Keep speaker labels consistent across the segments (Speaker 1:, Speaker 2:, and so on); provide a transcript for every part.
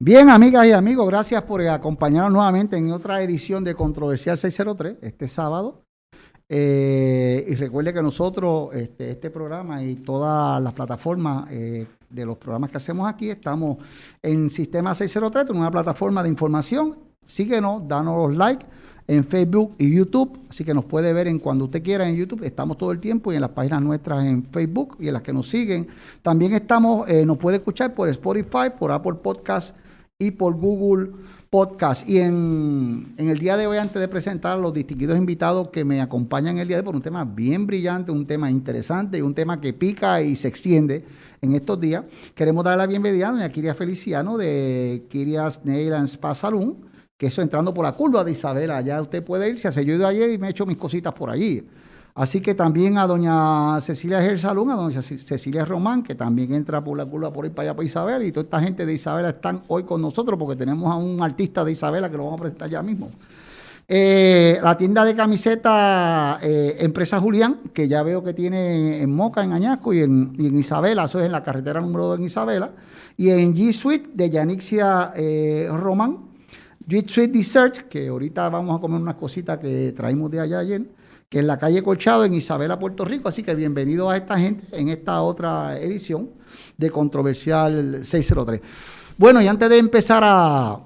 Speaker 1: Bien, amigas y amigos, gracias por acompañarnos nuevamente en otra edición de Controversial 603 este sábado. Eh, y recuerde que nosotros, este, este, programa y todas las plataformas eh, de los programas que hacemos aquí, estamos en Sistema 603, en una plataforma de información. Síguenos, danos like en Facebook y YouTube, así que nos puede ver en cuando usted quiera en YouTube, estamos todo el tiempo y en las páginas nuestras en Facebook y en las que nos siguen. También estamos, eh, nos puede escuchar por Spotify, por Apple Podcast y por Google Podcast. Y en, en, el día de hoy, antes de presentar a los distinguidos invitados que me acompañan el día de hoy por un tema bien brillante, un tema interesante y un tema que pica y se extiende en estos días, queremos dar la bienvenida a doña Kiria Feliciano de Kirias Nail and Spa Saloon que eso entrando por la curva de Isabela, ya usted puede irse, hace yo ido ayer y me he hecho mis cositas por allí. Así que también a doña Cecilia Gersalún, a doña Cecilia Román, que también entra por la curva por ir para allá para Isabela, y toda esta gente de Isabela están hoy con nosotros porque tenemos a un artista de Isabela que lo vamos a presentar ya mismo. Eh, la tienda de camiseta eh, Empresa Julián, que ya veo que tiene en Moca, en Añasco y en, Isabela, eso es en la carretera número 2 en Isabela, y en G Suite de Yanixia eh, Román, Sweet Sweet Dessert, que ahorita vamos a comer unas cositas que traímos de allá ayer, que es la calle Colchado en Isabela, Puerto Rico. Así que bienvenido a esta gente en esta otra edición de Controversial 603. Bueno, y antes de empezar a,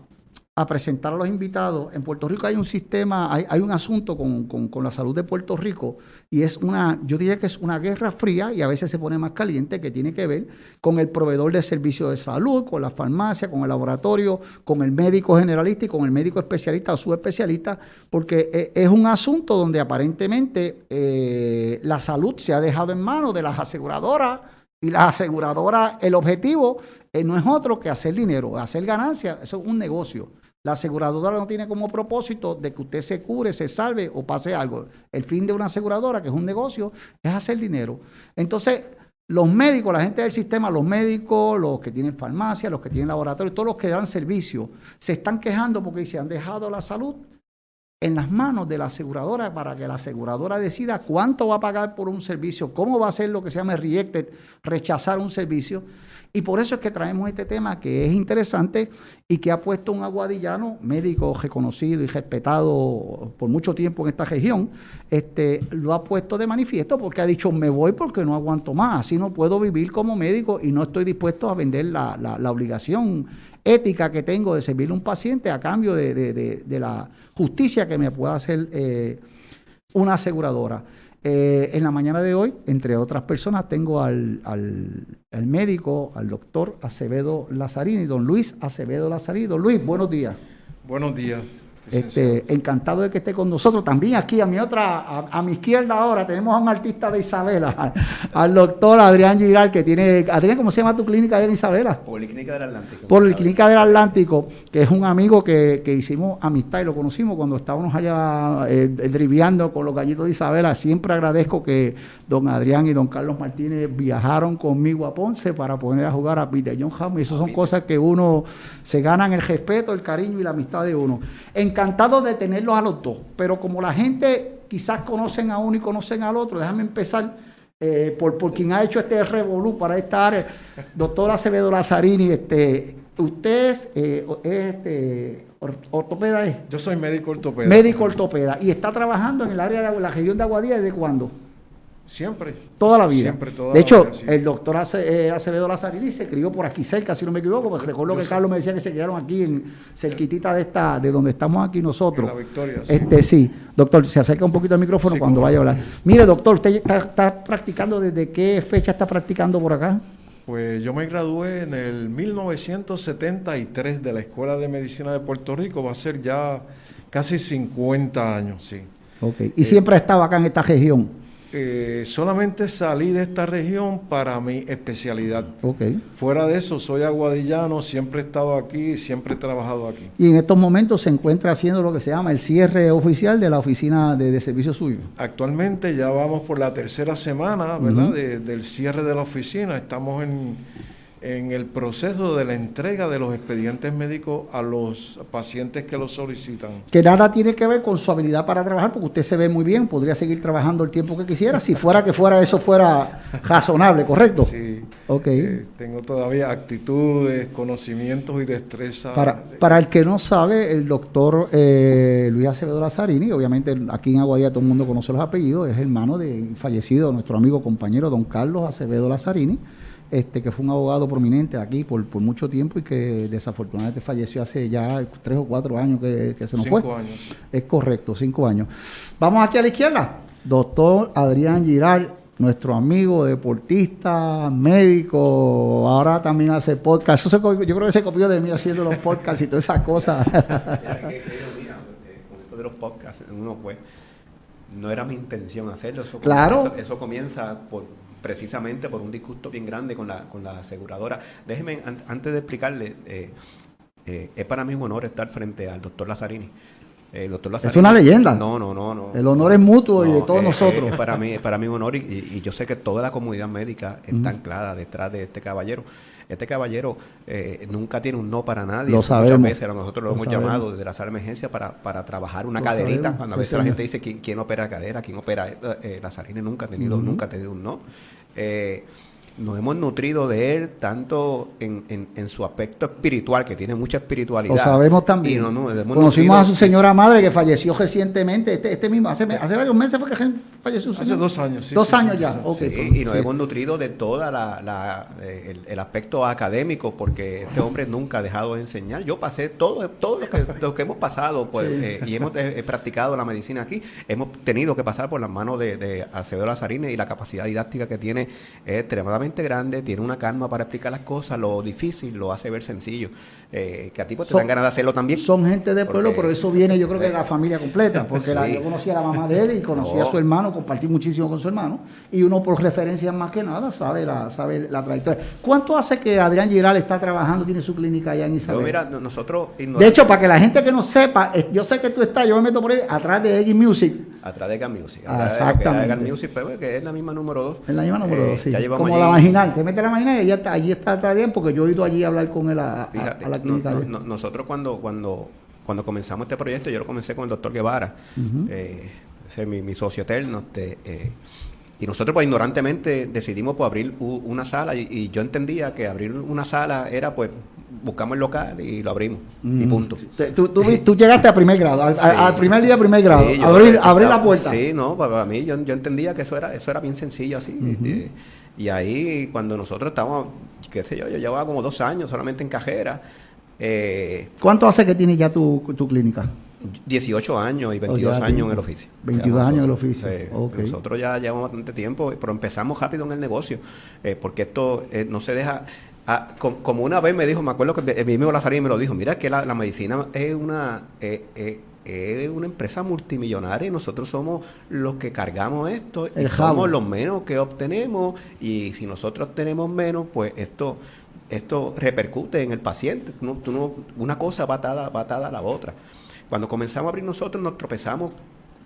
Speaker 1: a presentar a los invitados. En Puerto Rico hay un sistema, hay, un asunto con, la salud de Puerto Rico y es una, yo diría que es una guerra fría y a veces se pone más caliente que tiene que ver con el proveedor de servicios de salud, con la farmacia, con el laboratorio, con el médico generalista y con el médico especialista o subespecialista, porque e, es un asunto donde aparentemente eh, la salud se ha dejado en manos de las aseguradoras y las aseguradoras, el objetivo eh, no es otro que hacer dinero, hacer ganancia, eso es un negocio. La aseguradora no tiene como propósito de que usted se cure, se salve o pase algo. El fin de una aseguradora, que es un negocio, es hacer dinero. Entonces, los médicos, la gente del sistema, los médicos, los que tienen farmacia, los que tienen laboratorio, todos los que dan servicio, se están quejando porque se han dejado la salud en las manos de la aseguradora para que la aseguradora decida cuánto va a pagar por un servicio, cómo va a ser lo que se llama rejected, rechazar un servicio. Y por eso es que traemos este tema que es interesante y que ha puesto un aguadillano, médico reconocido y respetado por mucho tiempo en esta región, este, lo ha puesto de manifiesto porque ha dicho, me voy porque no aguanto más, así no puedo vivir como médico y no estoy dispuesto a vender la, obligación ética que tengo de servirle a un paciente a cambio de, de, la justicia que me pueda hacer eh, una aseguradora. Eh, en la mañana de hoy, entre otras personas, tengo al, al, médico, al doctor Acevedo Lazarini, don Luis Acevedo Lazarini. Don Luis, buenos días.
Speaker 2: Buenos días.
Speaker 1: Este, encantado de que esté con nosotros. También aquí a mi otra, a, mi izquierda ahora, tenemos a un artista de Isabela, al, doctor Adrián Giral, que tiene. Adrián, ¿cómo se llama tu clínica en Isabela?
Speaker 2: Policlínica del Atlántico.
Speaker 1: Policlínica del Atlántico, que es un amigo que, hicimos amistad y lo conocimos cuando estábamos allá eh, driviando con los gallitos de Isabela. Siempre agradezco que don Adrián y don Carlos Martínez viajaron conmigo a Ponce para poner a jugar a Peter John Hamm. Y eso son cosas que uno se ganan el respeto, el cariño y la amistad de uno. En encantado de tenerlos a los dos, pero como la gente quizás conocen a uno y conocen al otro, déjame empezar eh, por, por quien ha hecho este revolú para esta área, doctor Acevedo Lazzarini, este, usted es, eh, este, ortopeda. ¿es?
Speaker 2: Yo soy médico ortopeda.
Speaker 1: Médico ortopeda. ¿Y está trabajando en el área de la región de Aguadilla desde cuándo?
Speaker 2: Siempre.
Speaker 1: Toda la vida. Siempre, toda de hecho, el doctor eh, Acevedo Lazarini se crió por aquí cerca, si no me equivoco, porque recuerdo que Carlos me decía que se criaron aquí en cerquitita de esta, de donde estamos aquí nosotros.
Speaker 2: la Victoria.
Speaker 1: Sí. Este sí, doctor, se acerca un poquito al micrófono cuando vaya a hablar. Mire, doctor, ¿usted está, practicando desde qué fecha está practicando por acá?
Speaker 2: Pues yo me gradué en el 1973 de la Escuela de Medicina de Puerto Rico, va a ser ya casi 50 años, sí.
Speaker 1: Ok, ¿y siempre ha estado acá en esta región?
Speaker 2: Eh, solamente salí de esta región para mi especialidad.
Speaker 1: Okay.
Speaker 2: Fuera de eso, soy aguadillano, siempre he estado aquí, siempre he trabajado aquí.
Speaker 1: Y en estos momentos se encuentra haciendo lo que se llama el cierre oficial de la oficina de, servicio suyo.
Speaker 2: Actualmente ya vamos por la tercera semana, ¿verdad? del cierre de la oficina. Estamos en, en el proceso de la entrega de los expedientes médicos a los pacientes que los solicitan.
Speaker 1: Que nada tiene que ver con su habilidad para trabajar, porque usted se ve muy bien, podría seguir trabajando el tiempo que quisiera, si fuera que fuera eso fuera razonable, ¿correcto?
Speaker 2: Sí. Ok. Eh, tengo todavía actitudes, conocimientos y destreza.
Speaker 1: Para, para el que no sabe, el doctor eh, Luis Acevedo Lazzarini, obviamente aquí en Aguadilla todo el mundo conoce los apellidos, es hermano de fallecido nuestro amigo compañero don Carlos Acevedo Lazzarini este, que fue un abogado prominente aquí por, por mucho tiempo y que desafortunadamente falleció hace ya tres o cuatro años que, se nos fue.
Speaker 2: Cinco años.
Speaker 1: Es correcto, cinco años. Vamos aquí a la izquierda. Doctor Adrián Giral, nuestro amigo deportista, médico, ahora también hace podcast. Eso yo creo que se copió de mí haciendo los podcasts y todas esas cosas.
Speaker 3: de los podcasts, uno pues, no era mi intención hacerlo. Eso
Speaker 1: claro.
Speaker 3: eso comienza por precisamente por un disgusto bien grande con la, con la aseguradora. Déjeme, antes de explicarle, eh, eh, es para mí un honor estar frente al doctor Lazzarini.
Speaker 1: El doctor Lazzarini, es una leyenda.
Speaker 3: No, no, no, no.
Speaker 1: El honor es mutuo y de todos nosotros.
Speaker 3: Es, para mí, es para mí un honor y, yo sé que toda la comunidad médica está anclada detrás de este caballero. Este caballero eh, nunca tiene un no para nadie.
Speaker 1: Lo sabemos.
Speaker 3: Muchas veces nosotros lo, hemos llamado desde la sala de emergencia para, para trabajar una caderita. Cuando a veces la gente dice ¿quién, quién opera cadera, quién opera eh, eh Lazarine, nunca ha tenido, nunca ha tenido un no. Eh, nos hemos nutrido de él tanto en, en, su aspecto espiritual, que tiene mucha espiritualidad.
Speaker 1: Lo sabemos también. Conocimos a su señora madre que falleció recientemente, este, este mismo, hace, hace varios meses fue que falleció
Speaker 2: Hace dos años, sí.
Speaker 1: Dos años ya.
Speaker 3: y nos hemos nutrido de todo la, el, aspecto académico, porque este hombre nunca ha dejado de enseñar. Yo pasé todo, todo lo, que, lo que hemos pasado pues, eh, y hemos eh, practicado la medicina aquí. Hemos tenido que pasar por las manos de, de Acevedo Lazarine y la capacidad didáctica que tiene es extremadamente grande, tiene una calma para explicar las cosas, lo difícil lo hace ver sencillo. Eh, que a ti pues, te dan ganas de hacerlo también.
Speaker 1: Son gente de pueblo, pero eso viene yo creo que de la familia completa, porque la, yo conocía a la mamá de él y conocía a su hermano, compartí muchísimo con su hermano, y uno por referencia más que nada sabe la, sabe la trayectoria. ¿Cuánto hace que Adrián Giral está trabajando, tiene su clínica allá en Isabel?
Speaker 3: mira, nosotros...
Speaker 1: De hecho, para que la gente que no sepa, yo sé que tú estás, yo me meto por ahí, atrás de Eggy Music.
Speaker 3: Atrás de Eggy Music.
Speaker 1: Exactamente.
Speaker 3: De Music, pues, que es la misma número 2.
Speaker 1: Es la misma número 2, eh, sí. Como la marginal, te mete la marginal y allí está, allí está atrás de él, porque yo he ido allí a hablar con él a, la
Speaker 3: nosotros cuando, cuando, cuando comenzamos este proyecto, yo lo comencé con el doctor Guevara, eh, ese es mi, socio eterno, este, eh, y nosotros pues ignorantemente decidimos pues abrir una sala y, yo entendía que abrir una sala era pues buscamos el local y lo abrimos y punto.
Speaker 1: Tú, tú, llegaste a primer grado, al, primer día primer grado, abrir, abrir la puerta.
Speaker 3: Sí, no, para mí yo, yo, entendía que eso era eso era bien sencillo así. Este, y ahí cuando nosotros estábamos, qué sé yo, yo llevaba como dos años solamente en cajera
Speaker 1: eh, ¿Cuánto hace que tiene ya tu, clínica?
Speaker 3: 18 años y 22 años en el oficio.
Speaker 1: 22 años en el oficio.
Speaker 3: Nosotros ya llevamos bastante tiempo, pero empezamos rápido en el negocio, eh, porque esto eh, no se deja... Ah, como una vez me dijo, me acuerdo que el mismo Lazarín me lo dijo, mira que la, medicina es una... es una empresa multimillonaria y nosotros somos los que cargamos esto y somos los menos que obtenemos y si nosotros tenemos menos, pues esto esto repercute en el paciente. una cosa va atada, a la otra. Cuando comenzamos a abrir nosotros nos tropezamos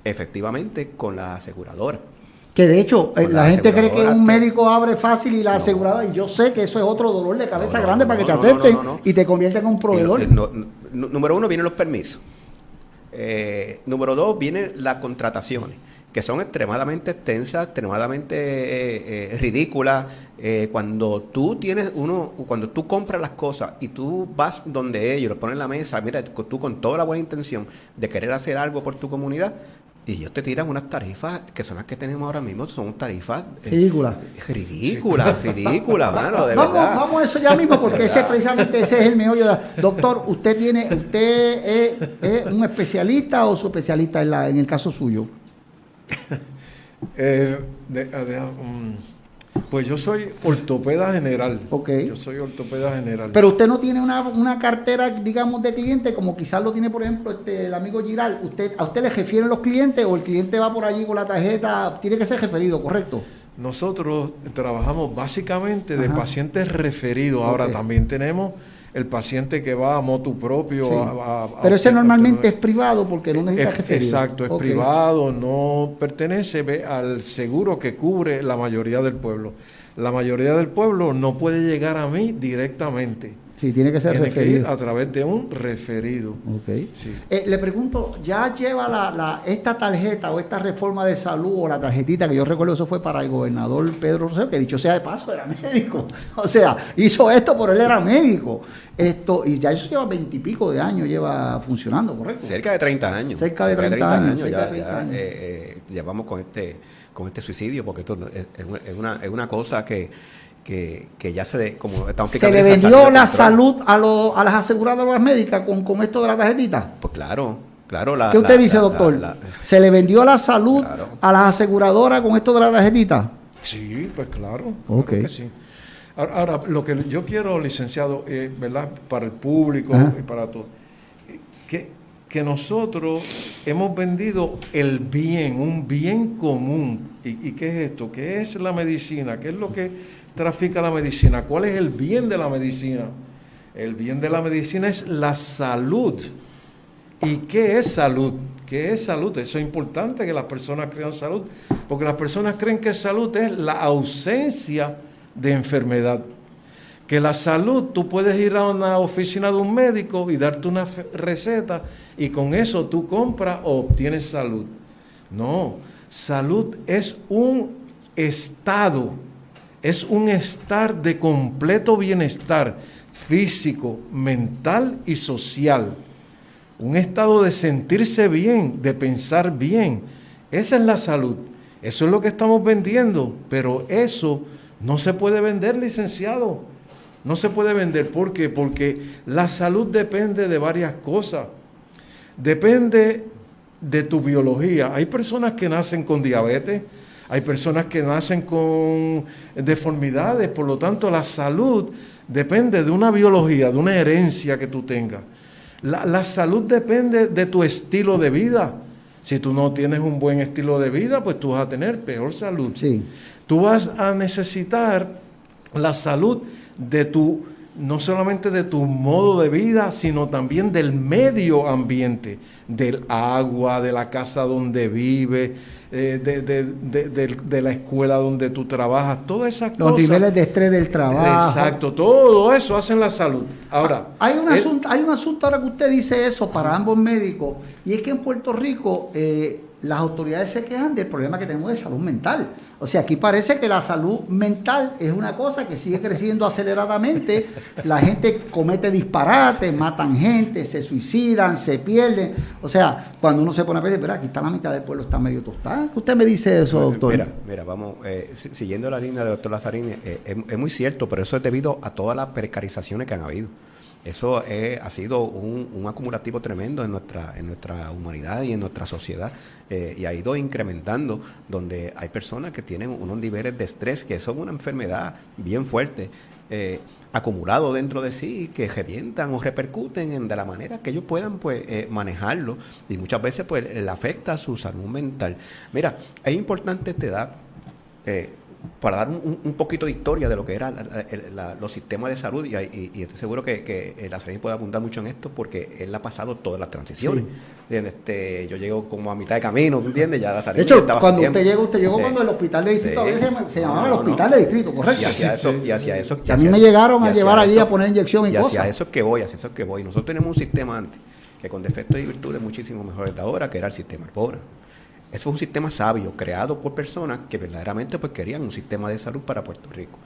Speaker 3: efectivamente con la aseguradora.
Speaker 1: Que de hecho, eh, la, gente cree que un médico abre fácil y la aseguradora, y yo sé que eso es otro dolor de cabeza grande para que te acepten y te convierten en un proveedor.
Speaker 3: número uno, vienen los permisos. Eh, número dos, vienen las contrataciones que son extremadamente extensas, extremadamente eh, eh, ridículas. Eh, cuando tú tienes uno, cuando tú compras las cosas y tú vas donde ellos, lo ponen en la mesa, mira, tú con toda la buena intención de querer hacer algo por tu comunidad, y ellos te tiran unas tarifas que son las que tenemos ahora mismo, son tarifas
Speaker 1: ridículas.
Speaker 3: ridículas, ridículas, mano, de
Speaker 1: vamos,
Speaker 3: verdad.
Speaker 1: Vamos a eso ya mismo, porque ese precisamente ese es el meollo. Doctor, ¿usted tiene, usted es, un especialista o su especialista en, la, en el caso suyo?
Speaker 2: Eh, mm, pues yo soy ortopeda general.
Speaker 1: Ok.
Speaker 2: Yo soy ortopeda general.
Speaker 1: Pero usted no tiene una, cartera, digamos, de cliente, como quizás lo tiene, por ejemplo, este, el amigo Giral. Usted, ¿A usted le refieren los clientes o el cliente va por allí con la tarjeta? Tiene que ser referido, ¿correcto?
Speaker 2: Nosotros trabajamos básicamente de pacientes referidos. Ahora también tenemos el paciente que va a motu propio.
Speaker 1: Sí.
Speaker 2: a- a-
Speaker 1: Pero ese
Speaker 2: a-
Speaker 1: normalmente es privado porque no necesita
Speaker 2: es-
Speaker 1: referido.
Speaker 2: Exacto, es privado, no pertenece ve, al seguro que cubre la mayoría del pueblo. La mayoría del pueblo no puede llegar a mí directamente.
Speaker 1: Sí, tiene que ser
Speaker 2: Tiene que ir
Speaker 1: referido.
Speaker 2: a través de un referido.
Speaker 1: Ok.
Speaker 2: Sí.
Speaker 1: Eh, le pregunto, ¿ya lleva la, la- esta tarjeta o esta reforma de salud o la tarjetita que yo recuerdo eso fue para el gobernador Pedro Rosselló, que dicho sea de paso era médico? O sea, hizo esto por él era médico. Esto, y ya eso lleva veintipico de años, lleva funcionando, ¿correcto?
Speaker 3: Cerca de 30 años.
Speaker 1: Cerca de 30 años, cerca
Speaker 3: ya,
Speaker 1: de 30
Speaker 3: ya,
Speaker 1: años.
Speaker 3: eh, eh, llevamos con este, con este suicidio, porque esto es una, es una cosa que, que, que ya se, de- como estamos
Speaker 1: ¿Se le vendió la salud a, lo- a las aseguradoras médicas con, con esto de la tarjetita?
Speaker 3: Pues claro, claro. La,
Speaker 1: ¿Qué usted
Speaker 3: la-
Speaker 1: dice,
Speaker 3: la-
Speaker 1: doctor?
Speaker 3: la- la-
Speaker 1: ¿Se le vendió la salud
Speaker 3: Claro.
Speaker 1: a las aseguradoras con esto de la tarjetita?
Speaker 2: Sí, pues claro.
Speaker 1: Ok.
Speaker 2: claro que sí. Ahora, ahora, lo que yo quiero, licenciado, eh, ¿verdad? Para el público
Speaker 1: Ajá.
Speaker 2: y para todos, que, que nosotros hemos vendido el bien, un bien común. ¿Y, y qué es esto? ¿Qué es la medicina? ¿Qué es lo que trafica la medicina? ¿Cuál es el bien de la medicina? El bien de la medicina es la salud. ¿Y qué es salud? ¿Qué es salud? Eso es importante que las personas crean salud, porque las personas creen que salud es la ausencia de enfermedad. Que la salud, tú puedes ir a una oficina de un médico y darte una receta y con eso tú compras o obtienes salud. No, salud es un estado, es un estar de completo bienestar físico, mental y social un estado de sentirse bien, de pensar bien. Esa es la salud. Eso es lo que estamos vendiendo, pero eso no se puede vender, licenciado. No se puede vender. ¿Por qué? Porque la salud depende de varias cosas. Depende de tu biología. Hay personas que nacen con diabetes, hay personas que nacen con deformidades, por lo tanto la salud depende de una biología, de una herencia que tú tengas. La, la salud depende de tu estilo de vida. Si tú no tienes un buen estilo de vida, pues tú vas a tener peor salud.
Speaker 1: Sí.
Speaker 2: Tú vas a necesitar la salud de tu, no solamente de tu modo de vida, sino también del medio ambiente, del agua, de la casa donde vives, eh, de, de- de- de- de la escuela donde tú trabajas, todas esas
Speaker 1: Los
Speaker 2: cosas.
Speaker 1: niveles de estrés del trabajo.
Speaker 2: Exacto, todo eso hacen la salud. Ahora,
Speaker 1: Hay un,
Speaker 2: el-
Speaker 1: asunto, hay un asunto ahora que usted dice eso para ambos médicos, y es que en Puerto Rico eh, las autoridades se quejan del problema que tenemos de salud mental. O sea, aquí parece que la salud mental es una cosa que sigue creciendo aceleradamente, la gente comete disparates, matan gente, se suicidan, se pierden. O sea, cuando uno se pone a pensar, pero aquí está la mitad del pueblo, está medio tostada. ¿Qué usted me dice eso, doctor?
Speaker 3: Mira, mira, vamos, eh, si- siguiendo la línea del doctor Lazarini, eh, es, es muy cierto, pero eso es debido a todas las precarizaciones que han habido. Eso eh, ha sido un, acumulativo tremendo en nuestra, en nuestra humanidad y en nuestra sociedad eh, y ha ido incrementando, donde hay personas que tienen unos niveles de estrés que son una enfermedad bien fuerte. eh, acumulado dentro de sí que revientan o repercuten en, de la manera que ellos puedan pues manejarlo y muchas veces pues le afecta a su salud mental. Mira, es importante esta edad eh, para dar un, un poquito de historia de lo que eran los sistemas de salud, y, y- y estoy seguro que, que eh, la Serena puede abundar mucho en esto, porque él ha pasado todas las transiciones. ¿Entiendes? Este, yo llego como a mitad de camino, ¿tú entiendes? Ya la
Speaker 1: De hecho, cuando usted llegó, usted llegó
Speaker 3: Sí.
Speaker 1: cuando el hospital de distrito,
Speaker 3: Sí.
Speaker 1: a veces se,
Speaker 3: No,
Speaker 1: llamaba
Speaker 3: no,
Speaker 1: el hospital
Speaker 3: no.
Speaker 1: de distrito, correcto.
Speaker 3: Y hacia eso, y hacia eso.
Speaker 1: Que a mí me llegaron a llevar allí a poner inyección y
Speaker 3: y hacia
Speaker 1: cosas.
Speaker 3: eso es que voy, hacia eso es que voy. Nosotros tenemos un sistema antes, que con defectos y virtudes muchísimo mejores de ahora, que era el sistema Arbona. Eso fue un sistema sabio, creado por personas que verdaderamente pues querían un sistema de salud para Puerto Rico.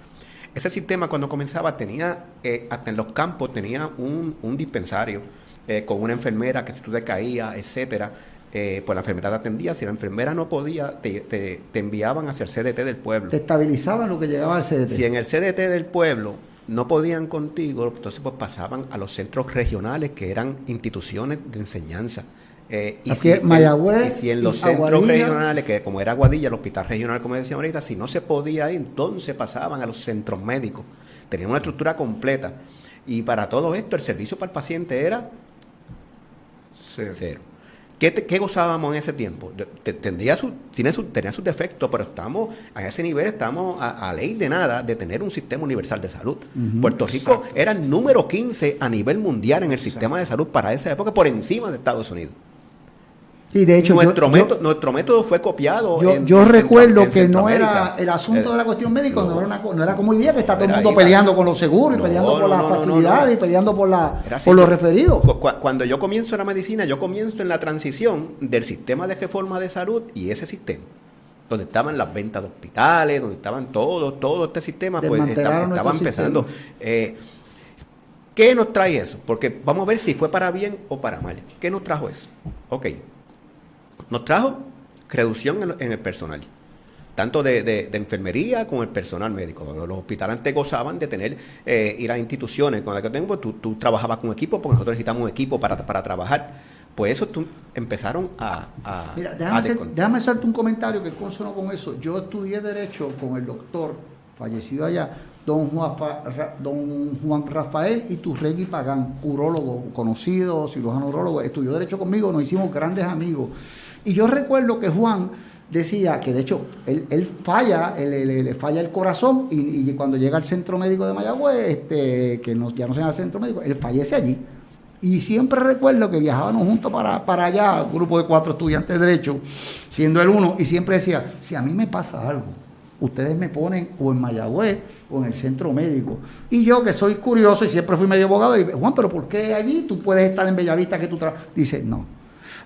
Speaker 3: Ese sistema cuando comenzaba tenía, eh, hasta en los campos, tenía un, un dispensario eh, con una enfermera que si tú te caías, etcétera, eh, pues la enfermera te atendía. Si la enfermera no podía, te, te- te enviaban hacia el CDT del pueblo.
Speaker 1: Te estabilizaban lo que llegaba al CDT.
Speaker 3: Si en el CDT del pueblo no podían contigo, entonces pues pasaban a los centros regionales que eran instituciones de enseñanza. Eh, y,
Speaker 1: Aquí
Speaker 3: si
Speaker 1: es
Speaker 3: en-
Speaker 1: Mayagüez
Speaker 3: y si en
Speaker 1: y
Speaker 3: los centros
Speaker 1: Aguadilla.
Speaker 3: regionales, que como era Aguadilla, el hospital regional, como decía ahorita, si no se podía ir, entonces pasaban a los centros médicos. Tenían una estructura completa. Y para todo esto, el servicio para el paciente era
Speaker 2: Cero.
Speaker 3: cero. ¿Qué, te- qué gozábamos en ese tiempo? Te- Tendría su, tiene su- tenía sus defectos, pero estamos a ese nivel, estamos a, a ley de nada de tener un sistema universal de salud. Puerto Rico era el número 15 a nivel mundial en el sistema de salud para esa época, por encima de Estados Unidos.
Speaker 1: Sí, de hecho,
Speaker 3: nuestro,
Speaker 1: yo-
Speaker 3: método, nuestro método fue copiado.
Speaker 1: Yo,
Speaker 3: en- en
Speaker 1: recuerdo
Speaker 3: en
Speaker 1: que no era el asunto
Speaker 3: Eh,
Speaker 1: de la cuestión médica, no,
Speaker 3: no.
Speaker 1: era, una no era como hoy día que está todo el mundo
Speaker 3: ahí,
Speaker 1: peleando con los seguros y peleando por las facilidades y peleando por, la,
Speaker 3: así.
Speaker 1: por los referidos.
Speaker 3: Cu- cu- Cuando yo comienzo la medicina, yo comienzo en la transición del sistema de reforma de salud y ese sistema. Donde estaban las ventas de hospitales, donde estaban todos, todo este sistema, pues estaba, empezando. Eh, ¿Qué nos trae eso? Porque vamos a ver si fue para bien o para mal. ¿Qué nos trajo eso? Ok. Nos trajo reducción en, el personal. Tanto de, de- de enfermería como el personal médico. Los hospitales antes gozaban de tener, eh, ir a instituciones con las que tengo, pues tú, tú trabajabas con equipo, porque nosotros necesitamos un equipo para, para trabajar. Pues eso tú, empezaron a, a,
Speaker 1: Mira,
Speaker 3: a
Speaker 1: déjame, hacer-
Speaker 3: descon-
Speaker 1: déjame hacerte un comentario que consono con eso. Yo estudié Derecho con el doctor, fallecido allá, don Juan, don Juan Rafael Iturregui Pagán, urólogo conocido, cirujano urólogo, estudió Derecho conmigo, nos hicimos grandes amigos. Y yo recuerdo que Juan decía que de hecho él, él falla, le falla el corazón y, cuando llega al centro médico de Mayagüez, este, que ya no se llama centro médico, él fallece allí. Y siempre recuerdo que viajábamos juntos para, para allá, un grupo de cuatro estudiantes de Derecho, siendo el uno, y siempre decía, si a mí me pasa algo, ustedes me ponen o en Mayagüez o en el centro médico. Y yo que soy curioso y siempre fui medio abogado, y Juan, pero ¿por qué allí tú puedes estar en Bellavista que tú trabajas? Dice, no.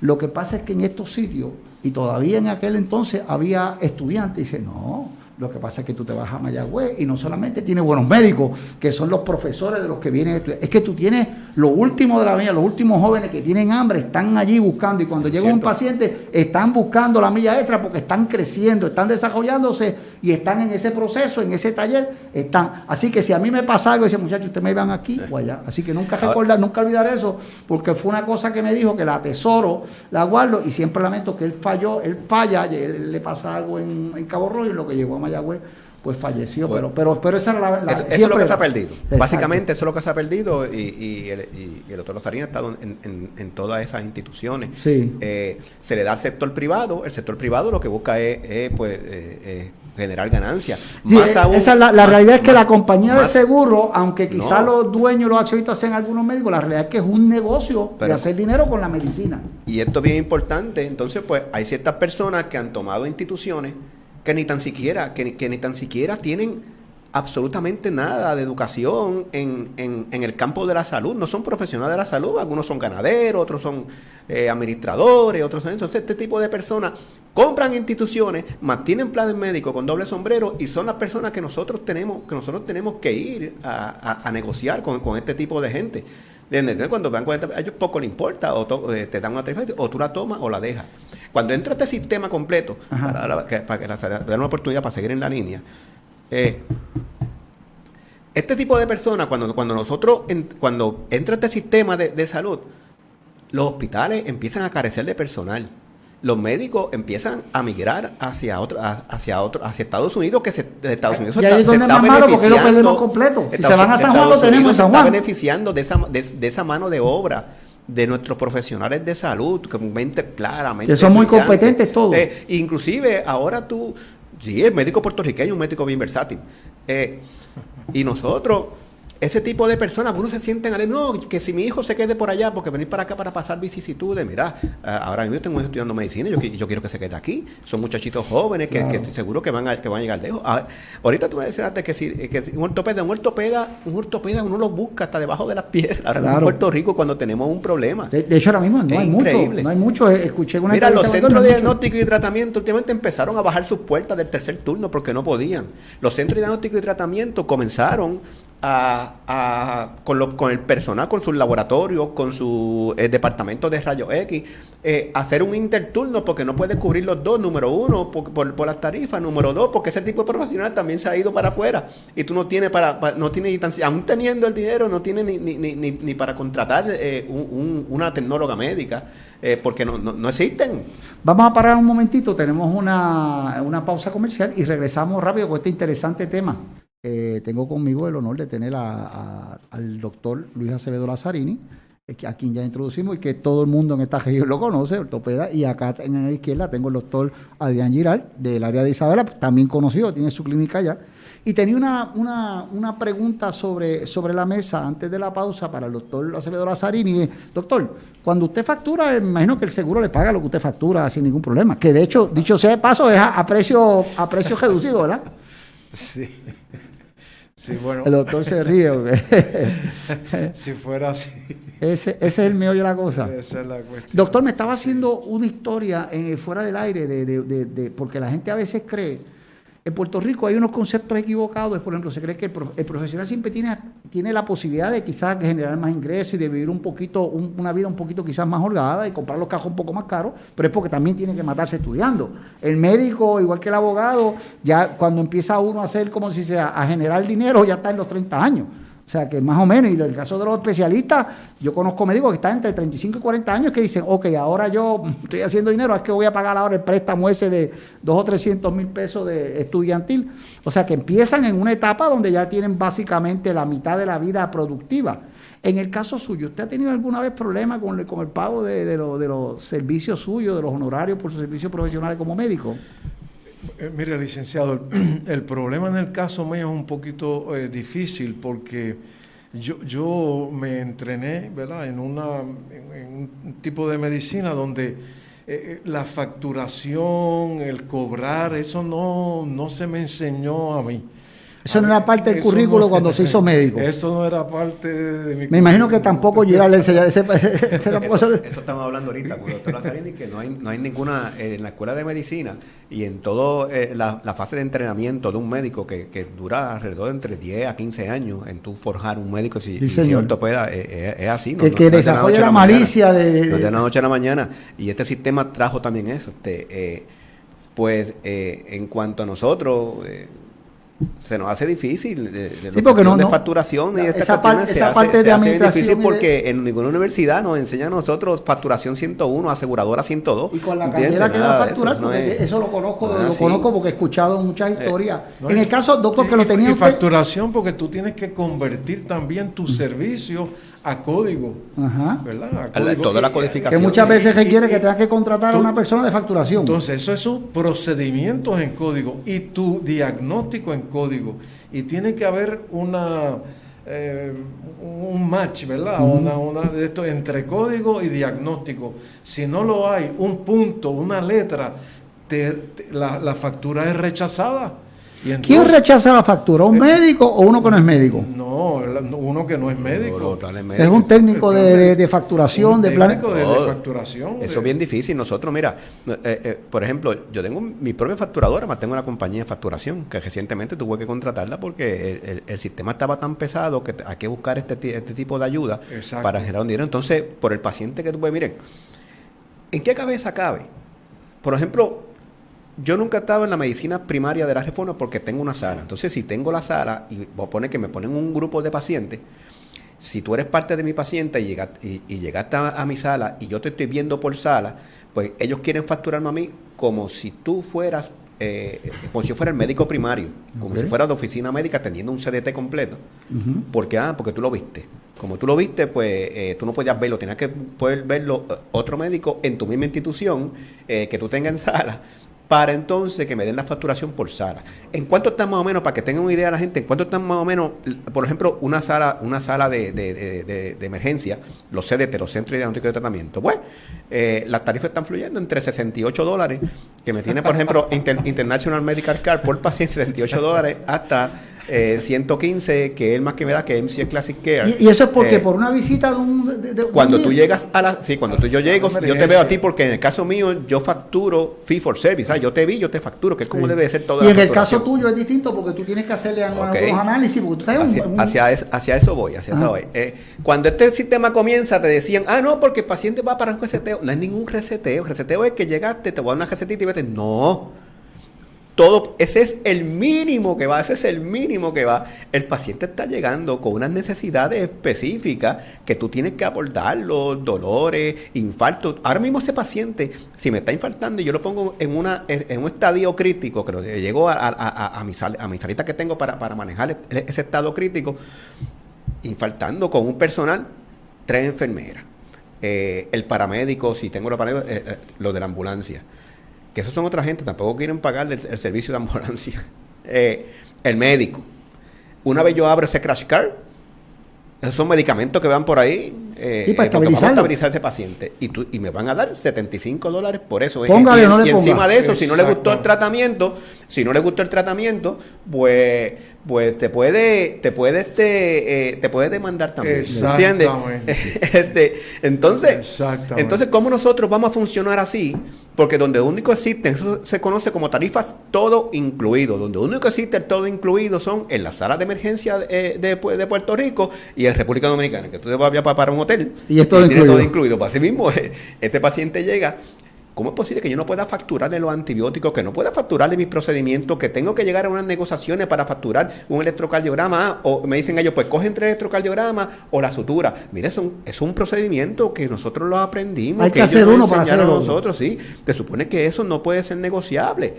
Speaker 1: Lo que pasa es que en estos sitios, y todavía en aquel entonces había estudiantes, dice, no, lo que pasa es que tú te vas a Mayagüez y no solamente tienes buenos médicos, que son los profesores de los que vienen a estudiar, es que tú tienes lo último de la milla, los últimos jóvenes que tienen hambre, están allí buscando y cuando llega un paciente, están buscando la milla extra porque están creciendo, están desarrollándose y están en ese proceso, en ese taller, están. Así que si a mí me pasa algo, dice muchachos, ustedes me iban aquí o allá. Así que nunca recordar, nunca olvidar eso, porque fue una cosa que me dijo que la atesoro, la guardo y siempre lamento que él falló, él falla, y él le pasa algo en, en Cabo Rojo y lo que llegó a Mayagüez, pues falleció.
Speaker 3: Pues,
Speaker 1: pero, pero, pero esa era la, la-
Speaker 3: Eso, eso es lo que se ha perdido.
Speaker 1: Exacto.
Speaker 3: Básicamente eso es lo que se ha perdido y, y el, y- el doctor Lazarín ha estado en, en- en todas esas instituciones.
Speaker 1: Sí.
Speaker 3: Eh, se le da al sector privado, el sector privado lo que busca es, es, pues, eh, eh, generar ganancias.
Speaker 1: Sí,
Speaker 3: Más aún-
Speaker 1: esa es la, la
Speaker 3: más-
Speaker 1: realidad es que
Speaker 3: más-
Speaker 1: la compañía de seguro, aunque quizá
Speaker 3: No.
Speaker 1: los dueños, los accionistas sean algunos médicos, la realidad es que es un negocio de hacer dinero con la medicina.
Speaker 3: Y esto es bien importante, entonces pues hay ciertas personas que han tomado instituciones que ni tan siquiera, que, que ni tan siquiera tienen absolutamente nada de educación en, en- el campo de la salud, no son profesionales de la salud, algunos son ganaderos, otros son eh, administradores, otros son. Entonces, este tipo de personas compran instituciones, mantienen planes médicos con doble sombrero y son las personas que nosotros tenemos, que nosotros tenemos que ir a, a- negociar con, con este tipo de gente. Cuando vean cuenta, a ellos poco le importa, o eh, te dan una tarifa, o tú la tomas o la dejas. Cuando entra este sistema completo, para, la- que, para que la, den una oportunidad para seguir en la línea, eh, este tipo de personas, cuando, cuando nosotros, en- cuando entra este sistema de, de salud, los hospitales empiezan a carecer de personal. Los médicos empiezan a migrar hacia otro, hacia otro, hacia Estados Unidos, que se, Estados Unidos está-
Speaker 1: es
Speaker 3: se está beneficiando-
Speaker 1: completo. Si se van a San Juan, lo tenemos en San
Speaker 3: está
Speaker 1: Juan.
Speaker 3: beneficiando de esa, de, de esa mano de obra de nuestros profesionales de salud, que mente claramente.
Speaker 1: Que son muy competentes todos.
Speaker 3: Eh, inclusive ahora tú, sí, el médico puertorriqueño un médico bien versátil. Eh, y nosotros, ese tipo de personas, algunos se sienten, ale- no, que si mi hijo se quede por allá, porque venir para acá para pasar vicisitudes, mira, ah, ahora mismo yo tengo estudiando medicina, yo, yo quiero que se quede aquí. Son muchachitos jóvenes que,
Speaker 1: Claro.
Speaker 3: que estoy seguro que van a, que van a llegar lejos. Ah, ahorita tú me decías antes que si, que si un ortopeda, un ortopeda, un ortopeda uno lo busca hasta debajo de las piedras. Ahora mismo en
Speaker 1: Claro.
Speaker 3: Puerto Rico cuando tenemos un problema.
Speaker 1: De, de hecho, ahora mismo no
Speaker 3: Es
Speaker 1: hay mucho.
Speaker 3: increíble.
Speaker 1: No hay mucho. Eh, Escuché una
Speaker 3: Mira, los centros de
Speaker 1: mucho.
Speaker 3: diagnóstico y tratamiento últimamente empezaron a bajar sus puertas del tercer turno porque no podían. Los centros de diagnóstico y tratamiento comenzaron a, con, los- con el personal, con sus laboratorios, con su eh, departamento de rayos X, eh, hacer un interturno porque no puede cubrir los dos. Número uno, por, las tarifas. Número dos, porque ese tipo de profesional también se ha ido para afuera. Y tú no tienes para, para- no tienes aún teniendo el dinero, no tienes ni, ni, para contratar eh, un- un- una tecnóloga médica, porque no, no, no existen.
Speaker 1: Vamos a parar un momentito, tenemos una, una pausa comercial y regresamos rápido con este interesante tema. Eh, tengo conmigo el honor de tener al doctor Luis Acevedo Lazzarini, a quien ya introducimos y que todo el mundo en esta región lo conoce, ortopeda, y acá en la izquierda tengo el doctor Adrián Giral, del área de Isabela, también conocido, tiene su clínica allá. Y tenía una, una, una, pregunta sobre, sobre la mesa antes de la pausa para el doctor Acevedo Lazarini. Doctor, cuando usted factura, imagino que el seguro le paga lo que usted factura sin ningún problema. Que de hecho, dicho sea de paso, es a, precio, a precio reducido, ¿verdad?
Speaker 2: Sí. Sí, bueno.
Speaker 1: El doctor se ríe.
Speaker 2: si fuera así.
Speaker 1: Ese, ese, es el meollo de la cosa.
Speaker 2: Esa es la cuestión.
Speaker 1: Doctor, me estaba haciendo una historia en, fuera del aire, de, de, de, porque la gente a veces cree en Puerto Rico hay unos conceptos equivocados, por ejemplo, se cree que el, profesional siempre tiene, tiene la posibilidad de quizás generar más ingresos y de vivir un poquito, una vida un poquito quizás más holgada y comprar los cajos un poco más caros, pero es porque también tiene que matarse estudiando. El médico, igual que el abogado, ya cuando empieza uno a hacer como si sea, a generar dinero, ya está en los 30 años. O sea, que más o menos, y en el caso de los especialistas, yo conozco médicos que están entre 35 y 40 años que dicen, ok, ahora yo estoy haciendo dinero, es que voy a pagar ahora el préstamo ese de 2 o 300 mil pesos de estudiantil. O sea, que empiezan en una etapa donde ya tienen básicamente la mitad de la vida productiva. En el caso suyo, ¿usted ha tenido alguna vez problema con el, con el pago de, de los servicios suyos, de los honorarios por sus servicios profesionales como médico?
Speaker 2: Eh, mire, licenciado, el, problema en el caso mío es un poquito eh, difícil porque yo, yo me entrené ¿verdad? En, una, en, un tipo de medicina donde eh, la facturación, el cobrar, eso no, no se me enseñó a mí.
Speaker 1: Eso no era parte del currículo cuando se hizo médico.
Speaker 2: Eso no era parte de,
Speaker 1: mi Me imagino que tampoco llega a enseñar ese,
Speaker 3: eso, eso, estamos hablando ahorita con el doctor Lazarini, que no hay, no hay ninguna, en la escuela de medicina y en toda eh, la, fase de entrenamiento de un médico que, que, dura alrededor de entre 10 a 15 años en tu forjar un médico si, sí, si ortopeda, eh, eh, es así.
Speaker 1: No, que, desarrolla la, malicia de,
Speaker 3: de, la noche a la mañana. Y este sistema trajo también eso. Este, pues en cuanto a nosotros se nos hace difícil de, de,
Speaker 1: porque no,
Speaker 3: de facturación y
Speaker 1: esa, parte, esa parte de
Speaker 3: hace difícil porque en ninguna universidad nos enseñan a nosotros facturación 101, aseguradora 102.
Speaker 1: Y con la carrera que da facturar, eso, eso, lo conozco, lo conozco porque he escuchado muchas eh, historias. en el caso, doctor, que lo tenía
Speaker 2: Y facturación porque tú tienes que convertir también tu servicio a código. Ajá. ¿Verdad?
Speaker 3: Toda la codificación.
Speaker 1: Que muchas veces requiere que tengas que contratar a una persona de facturación.
Speaker 2: Entonces, eso es un procedimientos en código y tu diagnóstico en código. Y tiene que haber una eh, un match, ¿verdad? Una, una de esto entre código y diagnóstico. Si no lo hay, un punto, una letra, la, la factura es rechazada.
Speaker 1: ¿Quién rechaza la factura? ¿Un médico o uno que no es médico?
Speaker 2: No, uno que no es médico.
Speaker 1: es un técnico de, facturación, de
Speaker 2: plan. de, facturación.
Speaker 3: Eso es bien difícil. Nosotros, mira, eh, eh, por ejemplo, yo tengo mi propia facturadora, más tengo una compañía de facturación que recientemente tuve que contratarla porque el, sistema estaba tan pesado que hay que buscar este, este tipo de ayuda para generar un dinero. Entonces, por el paciente que tuve, miren, ¿en qué cabeza cabe? Por ejemplo, yo nunca he estado en la medicina primaria de la reforma porque tengo una sala. Entonces, si tengo la sala y vos pones que me ponen un grupo de pacientes, si tú eres parte de mi paciente y, llegaste, y, llegaste a, mi sala y yo te estoy viendo por sala, pues ellos quieren facturarme a mí como si tú fueras, eh, como si yo fuera el médico primario, como si fuera de oficina médica teniendo un CDT completo. Porque, ah, porque tú lo viste. Como tú lo viste, pues eh, tú no podías verlo, tenías que poder verlo eh, otro médico en tu misma institución que tú tengas en sala para entonces que me den la facturación por sala. ¿En cuánto está más o menos, para que tengan una idea la gente, en cuánto está más o menos, por ejemplo, una sala, una sala de, de, de, emergencia, los CDT, los Centros de Diagnóstico de Tratamiento? Pues, eh, las tarifas están fluyendo entre 68 dólares, que me tiene, por ejemplo, International Medical Card por paciente, 68 dólares, hasta 115, eh, que es el más que me da, que es MC Classic Care.
Speaker 1: ¿Y, eso es porque eh, por una visita de un...
Speaker 3: cuando tú llegas a la... Sí, cuando tú, yo llego, yo te veo a ti porque en el caso mío yo facturo fee for service. Yo te vi, yo te facturo, que es como debe de ser todo.
Speaker 1: Y en el caso tuyo es distinto porque tú tienes que hacerle algunos análisis. Porque tú
Speaker 3: hacia, hacia, eso voy, hacia eso voy. Eh, cuando este sistema comienza te decían, ah, no, porque el paciente va para un reseteo. No hay ningún reseteo. Reseteo es que llegaste, te voy a dar una recetita y vete. No todo, ese es el mínimo que va, ese es el mínimo que va. El paciente está llegando con unas necesidades específicas que tú tienes que abordarlo, dolores, infartos. Ahora mismo ese paciente, si me está infartando y yo lo pongo en, una, en un estadio crítico, que llego a, a, a, mi, a mi salita que tengo para, para manejar ese estado crítico, infartando con un personal tres enfermeras, eh, el paramédico, si tengo los paramédicos, eh, eh, lo de la ambulancia, que esos son otra gente, tampoco quieren pagar el, servicio de ambulancia. el médico. Una vez yo abro ese crash card, esos son medicamentos que van por ahí.
Speaker 1: Eh, para vamos
Speaker 3: a estabilizar a ese paciente. Y, tú, y me van a dar 75 dólares por eso.
Speaker 1: Póngale,
Speaker 3: y,
Speaker 1: no le
Speaker 3: y encima de eso, si no le gustó el tratamiento, si no le gustó el tratamiento, pues, pues te puede, te puede, este, eh, te puede demandar también. ¿Entiendes? este, entonces, entonces, ¿cómo nosotros vamos a funcionar así? Porque donde único existe, eso se conoce como tarifas todo incluido. Donde único existe el todo incluido son en las salas de emergencia de, de, Puerto Rico y en República Dominicana, que tú te vas a para un hotel
Speaker 1: y es todo
Speaker 3: y
Speaker 1: incluido.
Speaker 3: todo incluido. Pues así mismo, este paciente llega ¿Cómo es posible que yo no pueda facturarle los antibióticos, que no pueda facturarle mis procedimientos, que tengo que llegar a unas negociaciones para facturar un electrocardiograma? O me dicen ellos, pues cogen tres electrocardiogramas o la sutura. Mire, es un, es un procedimiento que nosotros lo aprendimos.
Speaker 1: Hay que, hacer uno para hacerlo.
Speaker 3: nosotros, sí. Se supone que eso no puede ser negociable.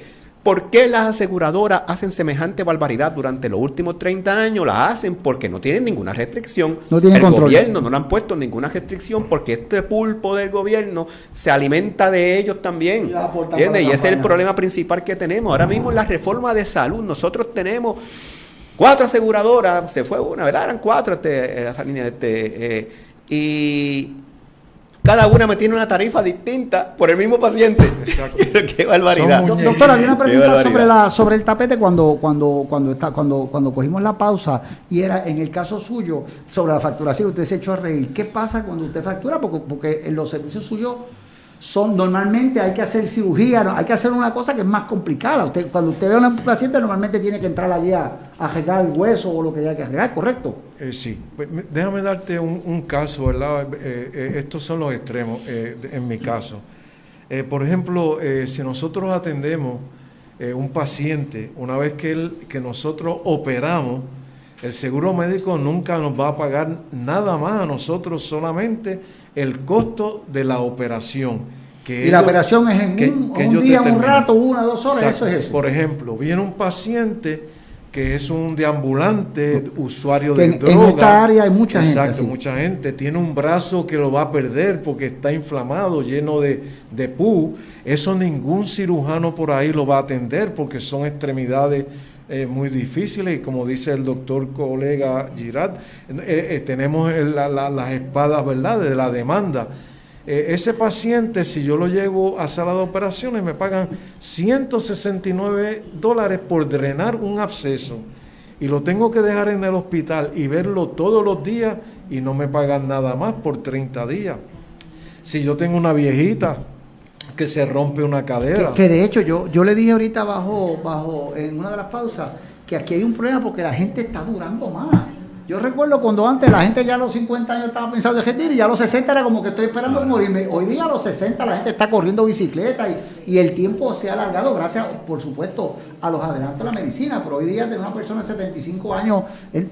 Speaker 3: ¿Por qué las aseguradoras hacen semejante barbaridad durante los últimos 30 años? La hacen porque no tienen ninguna restricción.
Speaker 1: No tienen
Speaker 3: el gobierno no le han puesto ninguna restricción porque este pulpo del gobierno se alimenta de ellos también. Y, y ese es el problema principal que tenemos. Ahora mismo en la reforma de salud nosotros tenemos cuatro aseguradoras, se fue una, ¿verdad? Eran cuatro este, esa línea. Este, eh, y cada una me tiene una tarifa distinta por el mismo paciente. Qué barbaridad.
Speaker 1: Doctora, había una pregunta sobre, la, sobre el tapete cuando, cuando, cuando, está, cuando, cuando cogimos la pausa y era en el caso suyo sobre la facturación, usted se echó a reír. ¿Qué pasa cuando usted factura? Porque, porque en los servicios suyos son normalmente hay que hacer cirugía, hay que hacer una cosa que es más complicada. Usted, cuando usted ve a un paciente, normalmente tiene que entrar allí a, arreglar el hueso o lo que haya que arreglar, ¿correcto?
Speaker 2: Eh, sí, pues, déjame darte un, caso, ¿verdad? Eh, eh, estos son los extremos en mi caso. por ejemplo, si nosotros atendemos un paciente, una vez que, él, que nosotros operamos, el seguro médico nunca nos va a pagar nada más a nosotros, solamente el costo de la operación.
Speaker 1: Que y la operación es en un, día, un rato, una, dos horas, eso es eso.
Speaker 2: Por ejemplo, viene un paciente que es un deambulante, usuario de droga.
Speaker 1: En esta área hay mucha
Speaker 2: gente.
Speaker 1: Exacto,
Speaker 2: mucha gente. Tiene un brazo que lo va a perder porque está inflamado, lleno de, de pu. Eso ningún cirujano por ahí lo va a atender porque son extremidades eh, muy difíciles y como dice el doctor colega Girard, eh, eh, tenemos las espadas ¿verdad? de la demanda. Ese paciente, si yo lo llevo a sala de operaciones, me pagan 169 dólares por drenar un absceso y lo tengo que dejar en el hospital y verlo todos los días y no me pagan nada más por 30 días. Si yo tengo una viejita que se rompe una cadera.
Speaker 1: Que, de hecho yo, yo le dije ahorita bajo, bajo, en una de las pausas, que aquí hay un problema porque la gente está durando más. Yo recuerdo cuando antes la gente ya a los 50 años estaba pensando en rendir y ya a los 60 era como que estoy esperando morirme. Hoy día a los 60 la gente está corriendo bicicleta y, el tiempo se ha alargado gracias, por supuesto, a los adelantos de la medicina. Pero hoy día tener una persona de 75 años,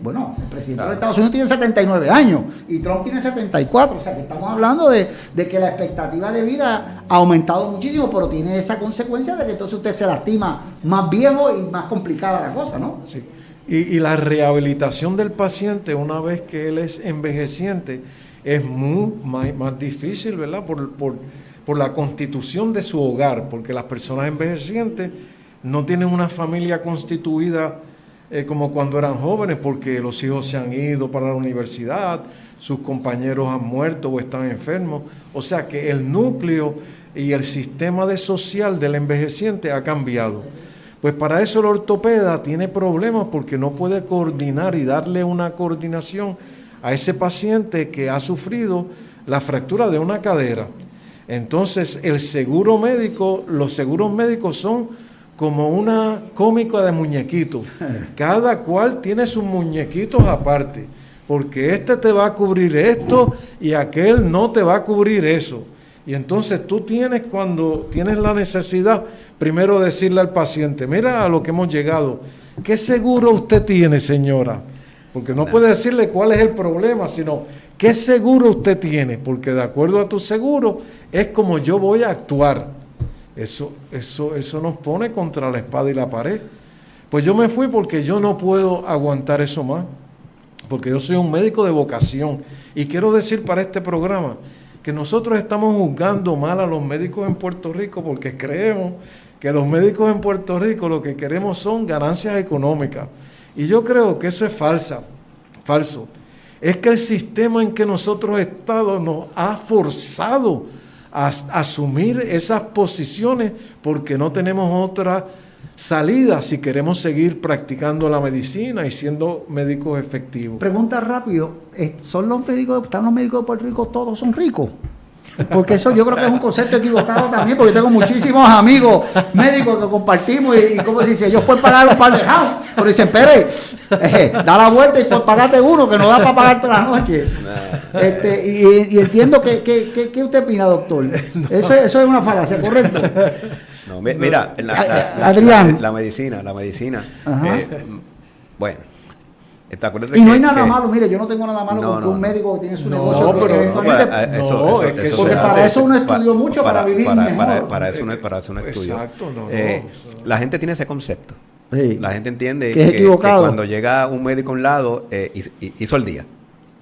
Speaker 1: bueno, el presidente de Estados Unidos tiene 79 años y Trump tiene 74. O sea que estamos hablando de, de que la expectativa de vida ha aumentado muchísimo, pero tiene esa consecuencia de que entonces usted se lastima más viejo y más complicada la cosa, ¿no?
Speaker 2: Sí. Y, la rehabilitación del paciente una vez que él es envejeciente es muy más, difícil, ¿verdad? Por, por, la constitución de su hogar, porque las personas envejecientes no tienen una familia constituida eh, como cuando eran jóvenes, porque los hijos se han ido para la universidad, sus compañeros han muerto o están enfermos. O sea que el núcleo y el sistema de social del envejeciente ha cambiado. Pues para eso el ortopeda tiene problemas porque no puede coordinar y darle una coordinación a ese paciente que ha sufrido la fractura de una cadera. Entonces, el seguro médico, los seguros médicos son como una cómica de muñequitos. Cada cual tiene sus muñequitos aparte, porque este te va a cubrir esto y aquel no te va a cubrir eso. Y entonces tú tienes cuando tienes la necesidad, primero decirle al paciente, mira a lo que hemos llegado, ¿qué seguro usted tiene, señora? Porque no puede decirle cuál es el problema, sino qué seguro usted tiene, porque de acuerdo a tu seguro es como yo voy a actuar. Eso, eso, eso nos pone contra la espada y la pared. Pues yo me fui porque yo no puedo aguantar eso más. porque yo soy un médico de vocación y quiero decir para este programa que nosotros estamos juzgando mal a los médicos en Puerto Rico porque creemos que los médicos en Puerto Rico lo que queremos son ganancias económicas. Y yo creo que eso es falsa, falso. Es que el sistema en que nosotros estamos nos ha forzado a asumir esas posiciones porque no tenemos otra salida si queremos seguir practicando la medicina y siendo médicos efectivos.
Speaker 1: Pregunta rápido, ¿son los médicos, están los médicos de Puerto Rico, todos son ricos? Porque eso yo creo que es un concepto equivocado también, porque tengo muchísimos amigos médicos que compartimos y, como si ellos pueden pagar un par de house, pero dicen, Pérez, eh, da la vuelta y pues pagarte uno, que no da para pagarte la noche. Este, y, entiendo que, que, que, usted opina, doctor. Eso, eso es una falacia, ¿correcto?
Speaker 3: No, mira, la, Adrián. La, medicina, la medicina. Eh, bueno.
Speaker 1: y no hay nada malo, mire, yo no tengo nada malo con un médico que tiene su negocio. Pero, no, eso, es que porque para eso uno estudió mucho para, vivir
Speaker 3: para,
Speaker 1: mejor.
Speaker 3: Para, eso no, para eso uno estudió. Exacto, no, eh, La gente tiene ese concepto. La gente entiende que, que, cuando llega un médico a un lado, eh, hizo el día.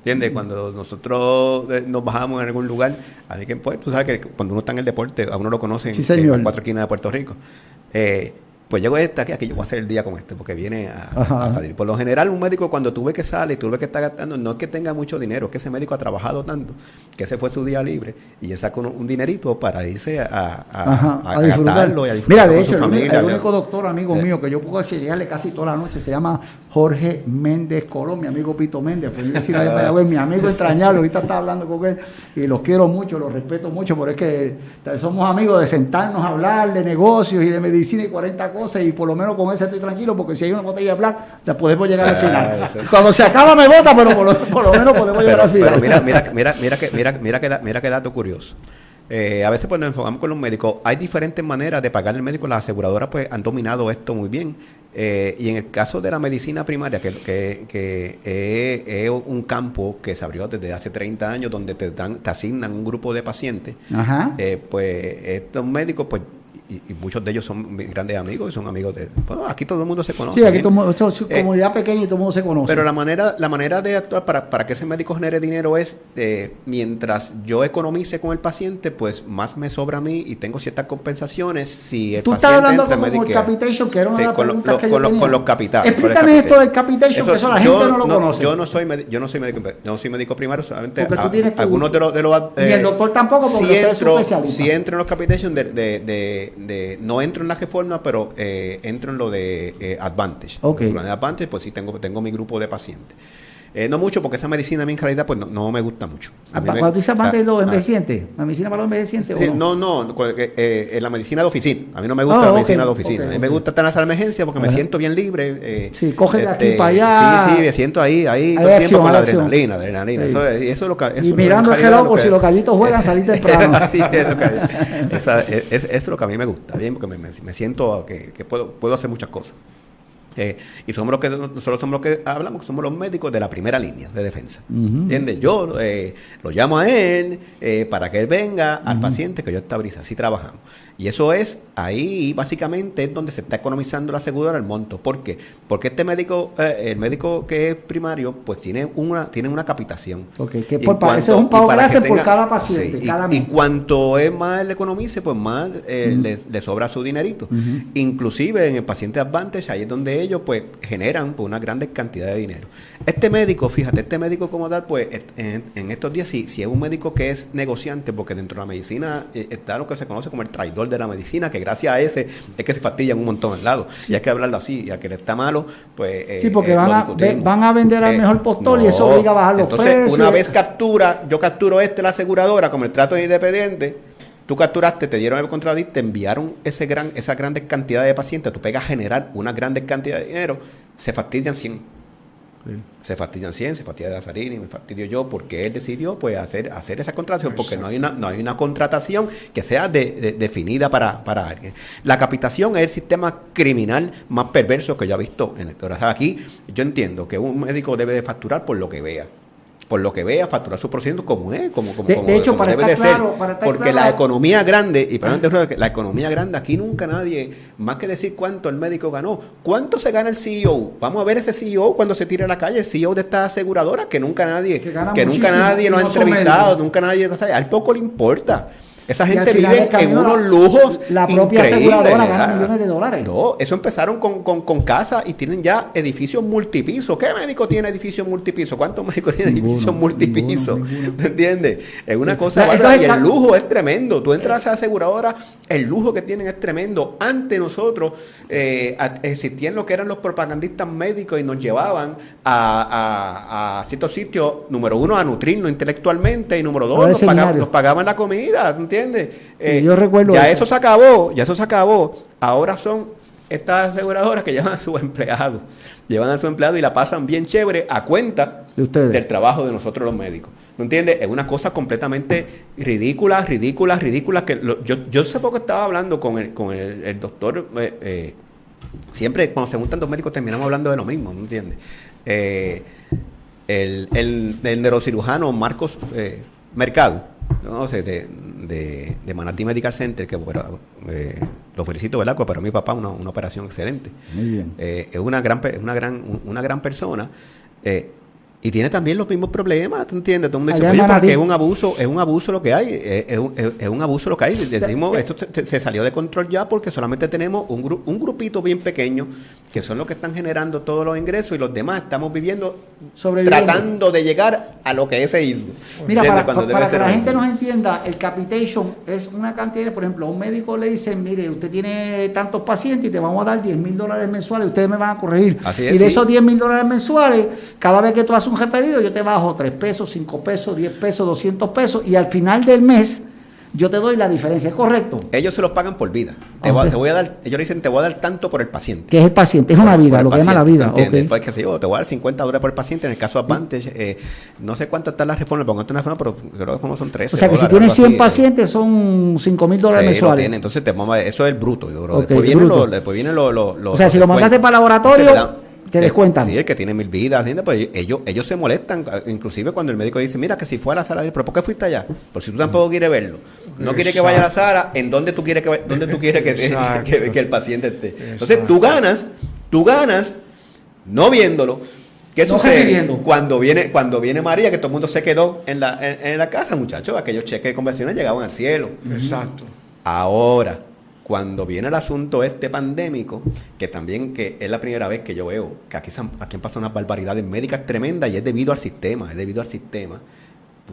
Speaker 3: ¿Entiendes? Cuando nosotros eh, nos bajamos en algún lugar, así que pues, tú sabes que cuando uno está en el deporte, a uno lo conocen en las cuatro esquinas de Puerto Rico. Eh, pues llego esta aquí, aquí yo voy a hacer el día con este, porque viene a, salir. Por lo general, un médico cuando tú ves que sale y tú ves que está gastando, no es que tenga mucho dinero, es que ese médico ha trabajado tanto, que ese fue su día libre, y él sacó un, dinerito para irse a, a,
Speaker 1: disfrutarlo y a disfrutar Mira, de hecho, el, único doctor amigo eh. mío que yo puedo llegarle casi toda la noche se llama Jorge Méndez Colón, mi amigo Pito Méndez. Pues decir, a ver, mi amigo entrañable, ahorita está hablando con él y los quiero mucho, los respeto mucho, porque es que somos amigos de sentarnos a hablar de negocios y de medicina y 40 cosas y por lo menos con ese estoy tranquilo porque si hay una botella de black, ya podemos llegar al final. Ah, Cuando se acaba me vota, pero por lo, menos podemos llegar al final.
Speaker 3: Pero mira, mira, mira, mira, que, mira, mira, que, mira que dato curioso. Eh, a veces pues nos enfocamos con los médicos. Hay diferentes maneras de pagar el médico. Las aseguradoras pues han dominado esto muy bien. Eh, y en el caso de la medicina primaria, que, que, es, un campo que se abrió desde hace 30 años, donde te, dan, te asignan un grupo de pacientes, eh, pues estos médicos pues y, muchos de ellos son grandes amigos y son amigos de... Bueno, aquí todo el mundo se conoce.
Speaker 1: Sí, aquí todo, es eh, comunidad pequeña y todo el mundo se conoce.
Speaker 3: Pero la manera, la manera de actuar para, para que ese médico genere dinero es, eh, mientras yo economice con el paciente, pues más me sobra a mí y tengo ciertas compensaciones si
Speaker 1: el Tú estás hablando con el capitation, que era una
Speaker 3: sí, con, lo, que con, los, con, los capitales.
Speaker 1: Explícame esto del capitation, que eso la gente no lo conoce.
Speaker 3: Yo no soy, yo no soy médico, yo no soy médico primario, solamente algunos de los... De
Speaker 1: los eh, el doctor tampoco, porque si entro,
Speaker 3: Si entro en los capitation, de, de, de, de no entro en la reforma, pero eh, entro en lo de eh, Advantage.
Speaker 1: Okay.
Speaker 3: En lo de Advantage, pues sí, tengo, tengo mi grupo de pacientes. Eh, no mucho, porque esa medicina a mí en realidad pues no, me gusta mucho.
Speaker 1: ¿Cuándo tú dices más de los envejecientes? ¿La medicina para los envejecientes? Sí,
Speaker 3: no, no, eh, la medicina de oficina. A mí no me gusta ah, la medicina de oficina. a mí me gusta estar en la emergencia porque me siento bien libre.
Speaker 1: Eh, sí, coge de aquí este, para allá.
Speaker 3: Sí, sí, me siento ahí, ahí todo el tiempo con la adrenalina, adrenalina. Eso, eso, es lo que. Eso
Speaker 1: y mirando el reloj por si los gallitos juegan, salir temprano.
Speaker 3: sí, es lo que, esa, es, es, lo que a mí me gusta, bien, porque me, me, siento que, que puedo, puedo hacer muchas cosas. Eh, y somos los que nosotros somos los que hablamos, somos los médicos de la primera línea de defensa. ¿Entiendes? Yo eh, lo llamo a él eh, para que él venga al paciente que yo estabilice. Así trabajamos. Y eso es ahí, básicamente, es donde se está economizando la aseguradora el monto. ¿Por qué? Porque este médico, el médico que es primario, pues tiene una, tiene una capitación.
Speaker 1: Okay, que por, eso es un pago gratis por cada paciente.
Speaker 3: y, cuanto es más le economice, pues más le, sobra su dinerito. Inclusive en el paciente Advantage, ahí es donde ellos pues generan pues, una gran cantidad de dinero. Este médico, fíjate, este médico como tal, pues en, estos días, si, si es un médico que es negociante, porque dentro de la medicina eh, está lo que se conoce como el traidor de la medicina, que gracias a ese es que se fastidian un montón al lado. Y hay que hablarlo así, y al que le está malo, pues...
Speaker 1: Eh, sí, porque eh, van, a, van a vender al mejor postor y eso obliga a bajar los
Speaker 3: entonces, una vez captura, yo capturo este, la aseguradora, como el trato independiente, Tú capturaste, te dieron el contrato te enviaron ese gran, esa grandes cantidad de pacientes, tú pegas a generar una grande cantidad de dinero, se fastidian 100. Se fastidian 100, se fastidia Dazarini, me fastidio yo, porque él decidió pues hacer, hacer esa contratación, porque no hay una, no hay una contratación que sea definida para, para alguien. La capitación es el sistema criminal más perverso que yo he visto en el Aquí yo entiendo que un médico debe de facturar por lo que vea por lo que vea, facturar su por ciento como es, como, como,
Speaker 1: De-
Speaker 3: como-
Speaker 1: de hecho,
Speaker 3: como
Speaker 1: para
Speaker 3: debe
Speaker 1: estar
Speaker 3: de ser.
Speaker 1: claro, para estar
Speaker 3: Porque
Speaker 1: claro-
Speaker 3: la economía grande, y para la economía grande, aquí nunca nadie, más que decir cuánto el médico ganó, ¿cuánto se gana el CEO? Vamos a ver ese CEO cuando se tire a la calle, el CEO de esta aseguradora, que nunca nadie,
Speaker 1: Que
Speaker 3: nunca nadie lo ha
Speaker 1: no
Speaker 3: entrevistado,
Speaker 1: médicos.
Speaker 3: nunca nadie, o sea, al poco le importa. Esa gente vive en unos
Speaker 1: la-
Speaker 3: lujos
Speaker 1: la propia
Speaker 3: increíbles,
Speaker 1: aseguradora gana
Speaker 3: ¿verdad?
Speaker 1: millones de dólares.
Speaker 3: No, eso empezaron con, con, con casas y tienen ya edificios multipisos. ¿Qué médico tiene edificios multipisos? ¿Cuántos médicos tienen edificios
Speaker 1: ninguno, ninguno.
Speaker 3: ¿Te entiendes? Es una cosa bárbara y el lujo es tremendo. Tú entras a esa aseguradora, el lujo que tienen es tremendo. Antes nosotros eh, existían lo que eran los propagandistas médicos y nos llevaban a, a- a ciertos sitios, número uno, a nutrirnos intelectualmente y número dos, nos pagaban, nos pagaban la comida, ¿te entiendes? Eh,
Speaker 1: yo recuerdo
Speaker 3: ya
Speaker 1: eso.
Speaker 3: eso se acabó, ya eso se acabó. Ahora son estas aseguradoras que llevan a sus empleados, llevan a su empleado y la pasan bien chévere a cuenta
Speaker 1: De ustedes.
Speaker 3: del trabajo de nosotros los médicos. ¿No entiendes? Es una cosa completamente ridícula, ridícula, ridícula. Que lo- yo, yo hace poco estaba hablando con el, con el, el doctor. eh, eh, siempre cuando se juntan dos médicos terminamos hablando de lo mismo, ¿no entiendes? Eh, el, el- el neurocirujano Marcos eh, Mercado, no sé, de, de, de Manatí Medical Center, que bueno, eh, lo felicito, ¿verdad? Porque para mi papá una, una operación excelente.
Speaker 1: Muy bien.
Speaker 3: Eh, es una gran, una gran, una gran persona. eh, y tiene también los mismos problemas, ¿tú entiendes? Todo el mundo dice, oye, porque es un abuso, es un abuso lo que hay, es, es un- es- es un abuso lo que hay. Decimos, esto se, se salió de control ya porque solamente tenemos un, gru- un grupito bien pequeño que son los que están generando todos los ingresos y los demás estamos viviendo tratando de llegar a lo que ese hizo.
Speaker 1: Mira, para,
Speaker 3: Cuando
Speaker 1: para
Speaker 3: debe
Speaker 1: que la
Speaker 3: eso.
Speaker 1: gente nos entienda, el capitation es una cantidad, por ejemplo, a un médico le dicen, mire, usted tiene tantos pacientes y te vamos a dar 10 mil dólares mensuales, ustedes me van a corregir.
Speaker 3: Así
Speaker 1: y
Speaker 3: es,
Speaker 1: de
Speaker 3: sí.
Speaker 1: esos 10 mil dólares mensuales, cada vez que tú haces un referido, yo te bajo 3 pesos, 5 pesos, 10 pesos, 200 pesos, y al final del mes, yo te doy la diferencia, ¿es correcto?
Speaker 3: Ellos se los pagan por vida. Te, voy, a- te voy a dar, ellos le dicen, te voy a dar tanto por el paciente.
Speaker 1: Que es el paciente, es una vida,
Speaker 3: el
Speaker 1: lo que llama la vida.
Speaker 3: ¿entiendes?
Speaker 1: ok.
Speaker 3: Pues, qué sé yo, te voy a dar 50 dólares por el paciente. En el caso Advantage, eh, no sé cuánto está la reforma, pongo una reforma, pero creo que son 13
Speaker 1: O sea que si tienes
Speaker 3: algo
Speaker 1: 100
Speaker 3: así, eh.
Speaker 1: pacientes son 5 mil dólares
Speaker 3: Sí,
Speaker 1: mensuales.
Speaker 3: tiene. Entonces, te eso es el bruto. después, vienen
Speaker 1: bruto.
Speaker 3: los, después vienen los,
Speaker 1: O sea, si lo mandaste para laboratorio,
Speaker 3: Entonces, te
Speaker 1: te descuentan.
Speaker 3: Sí, el que tiene mil vidas, ¿entiendes? Pues ellos, ellos se molestan, inclusive cuando el médico dice, mira, que si fue a la sala, pero ¿por qué fuiste allá? Por si tú tampoco quieres verlo. No quieres que vaya a la sala, ¿en dónde tú quieres que, vaya- dónde tú quieres que, que- que el paciente esté? Entonces,
Speaker 2: Exacto.
Speaker 3: tú ganas, tú ganas no viéndolo. ¿Qué
Speaker 1: No
Speaker 3: sucede? Cuando viene, cuando viene María, que todo el mundo se quedó en la, en, en la casa, muchachos, aquellos cheques de conversiones llegaban al cielo.
Speaker 2: Exacto.
Speaker 3: Ahora, cuando viene el asunto este pandémico, que también que es la primera vez que yo veo que aquí, aquí han pasado unas barbaridades médicas tremendas y es debido al sistema, es debido al sistema,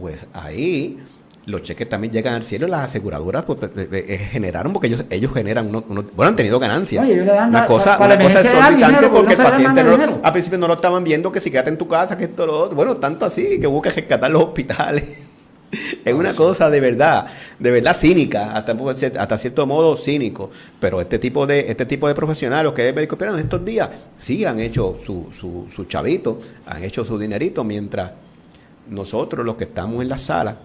Speaker 3: pues ahí los cheques también llegan al cielo y las aseguradoras pues, pues, eh, eh, generaron, porque ellos, ellos generan, unos, unos- bueno, han tenido ganancias.
Speaker 1: Oye, ellos
Speaker 3: una
Speaker 1: la-
Speaker 3: cosa,
Speaker 1: para
Speaker 3: una cosa exorbitante
Speaker 1: dinero,
Speaker 3: porque el paciente no,
Speaker 1: dinero.
Speaker 3: al principio no lo estaban viendo que si quédate en tu casa, que esto lo otro. Bueno, tanto así que hubo que rescatar los hospitales. Es una cosa de verdad, de verdad cínica, hasta, cierto modo cínico. Pero este tipo de, este tipo de profesionales que es médico en estos días, sí han hecho su, su, su chavito, han hecho su dinerito, mientras nosotros los que estamos en la sala,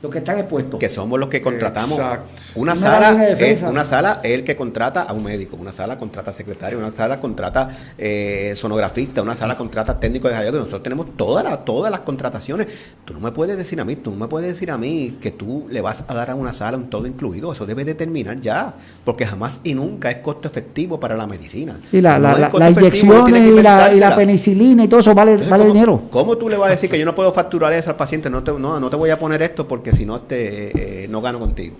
Speaker 1: Los que están expuestos.
Speaker 3: que somos los que contratamos.
Speaker 2: Exacto.
Speaker 3: Una
Speaker 1: Una
Speaker 3: sala,
Speaker 1: de
Speaker 3: es, una sala es el que contrata a un médico, una sala contrata secretario, una sala contrata eh, sonografista, una sala contrata técnico de radio, que nosotros tenemos todas las, todas las contrataciones. Tú no me puedes decir a mí, tú no me puedes decir a mí que tú le vas a dar a una sala un todo incluido, eso debe determinar ya, porque jamás y nunca es costo efectivo para la medicina.
Speaker 1: Sí, la, la,
Speaker 3: No
Speaker 1: la-
Speaker 3: uno tiene
Speaker 1: inyecciones y la, y la penicilina y todo eso vale,
Speaker 3: Entonces,
Speaker 1: vale
Speaker 3: ¿cómo,
Speaker 1: dinero.
Speaker 3: ¿Cómo tú le vas a decir que yo no puedo facturar eso al paciente? No te, no, no te voy a poner esto porque si no te, eh, no gano contigo.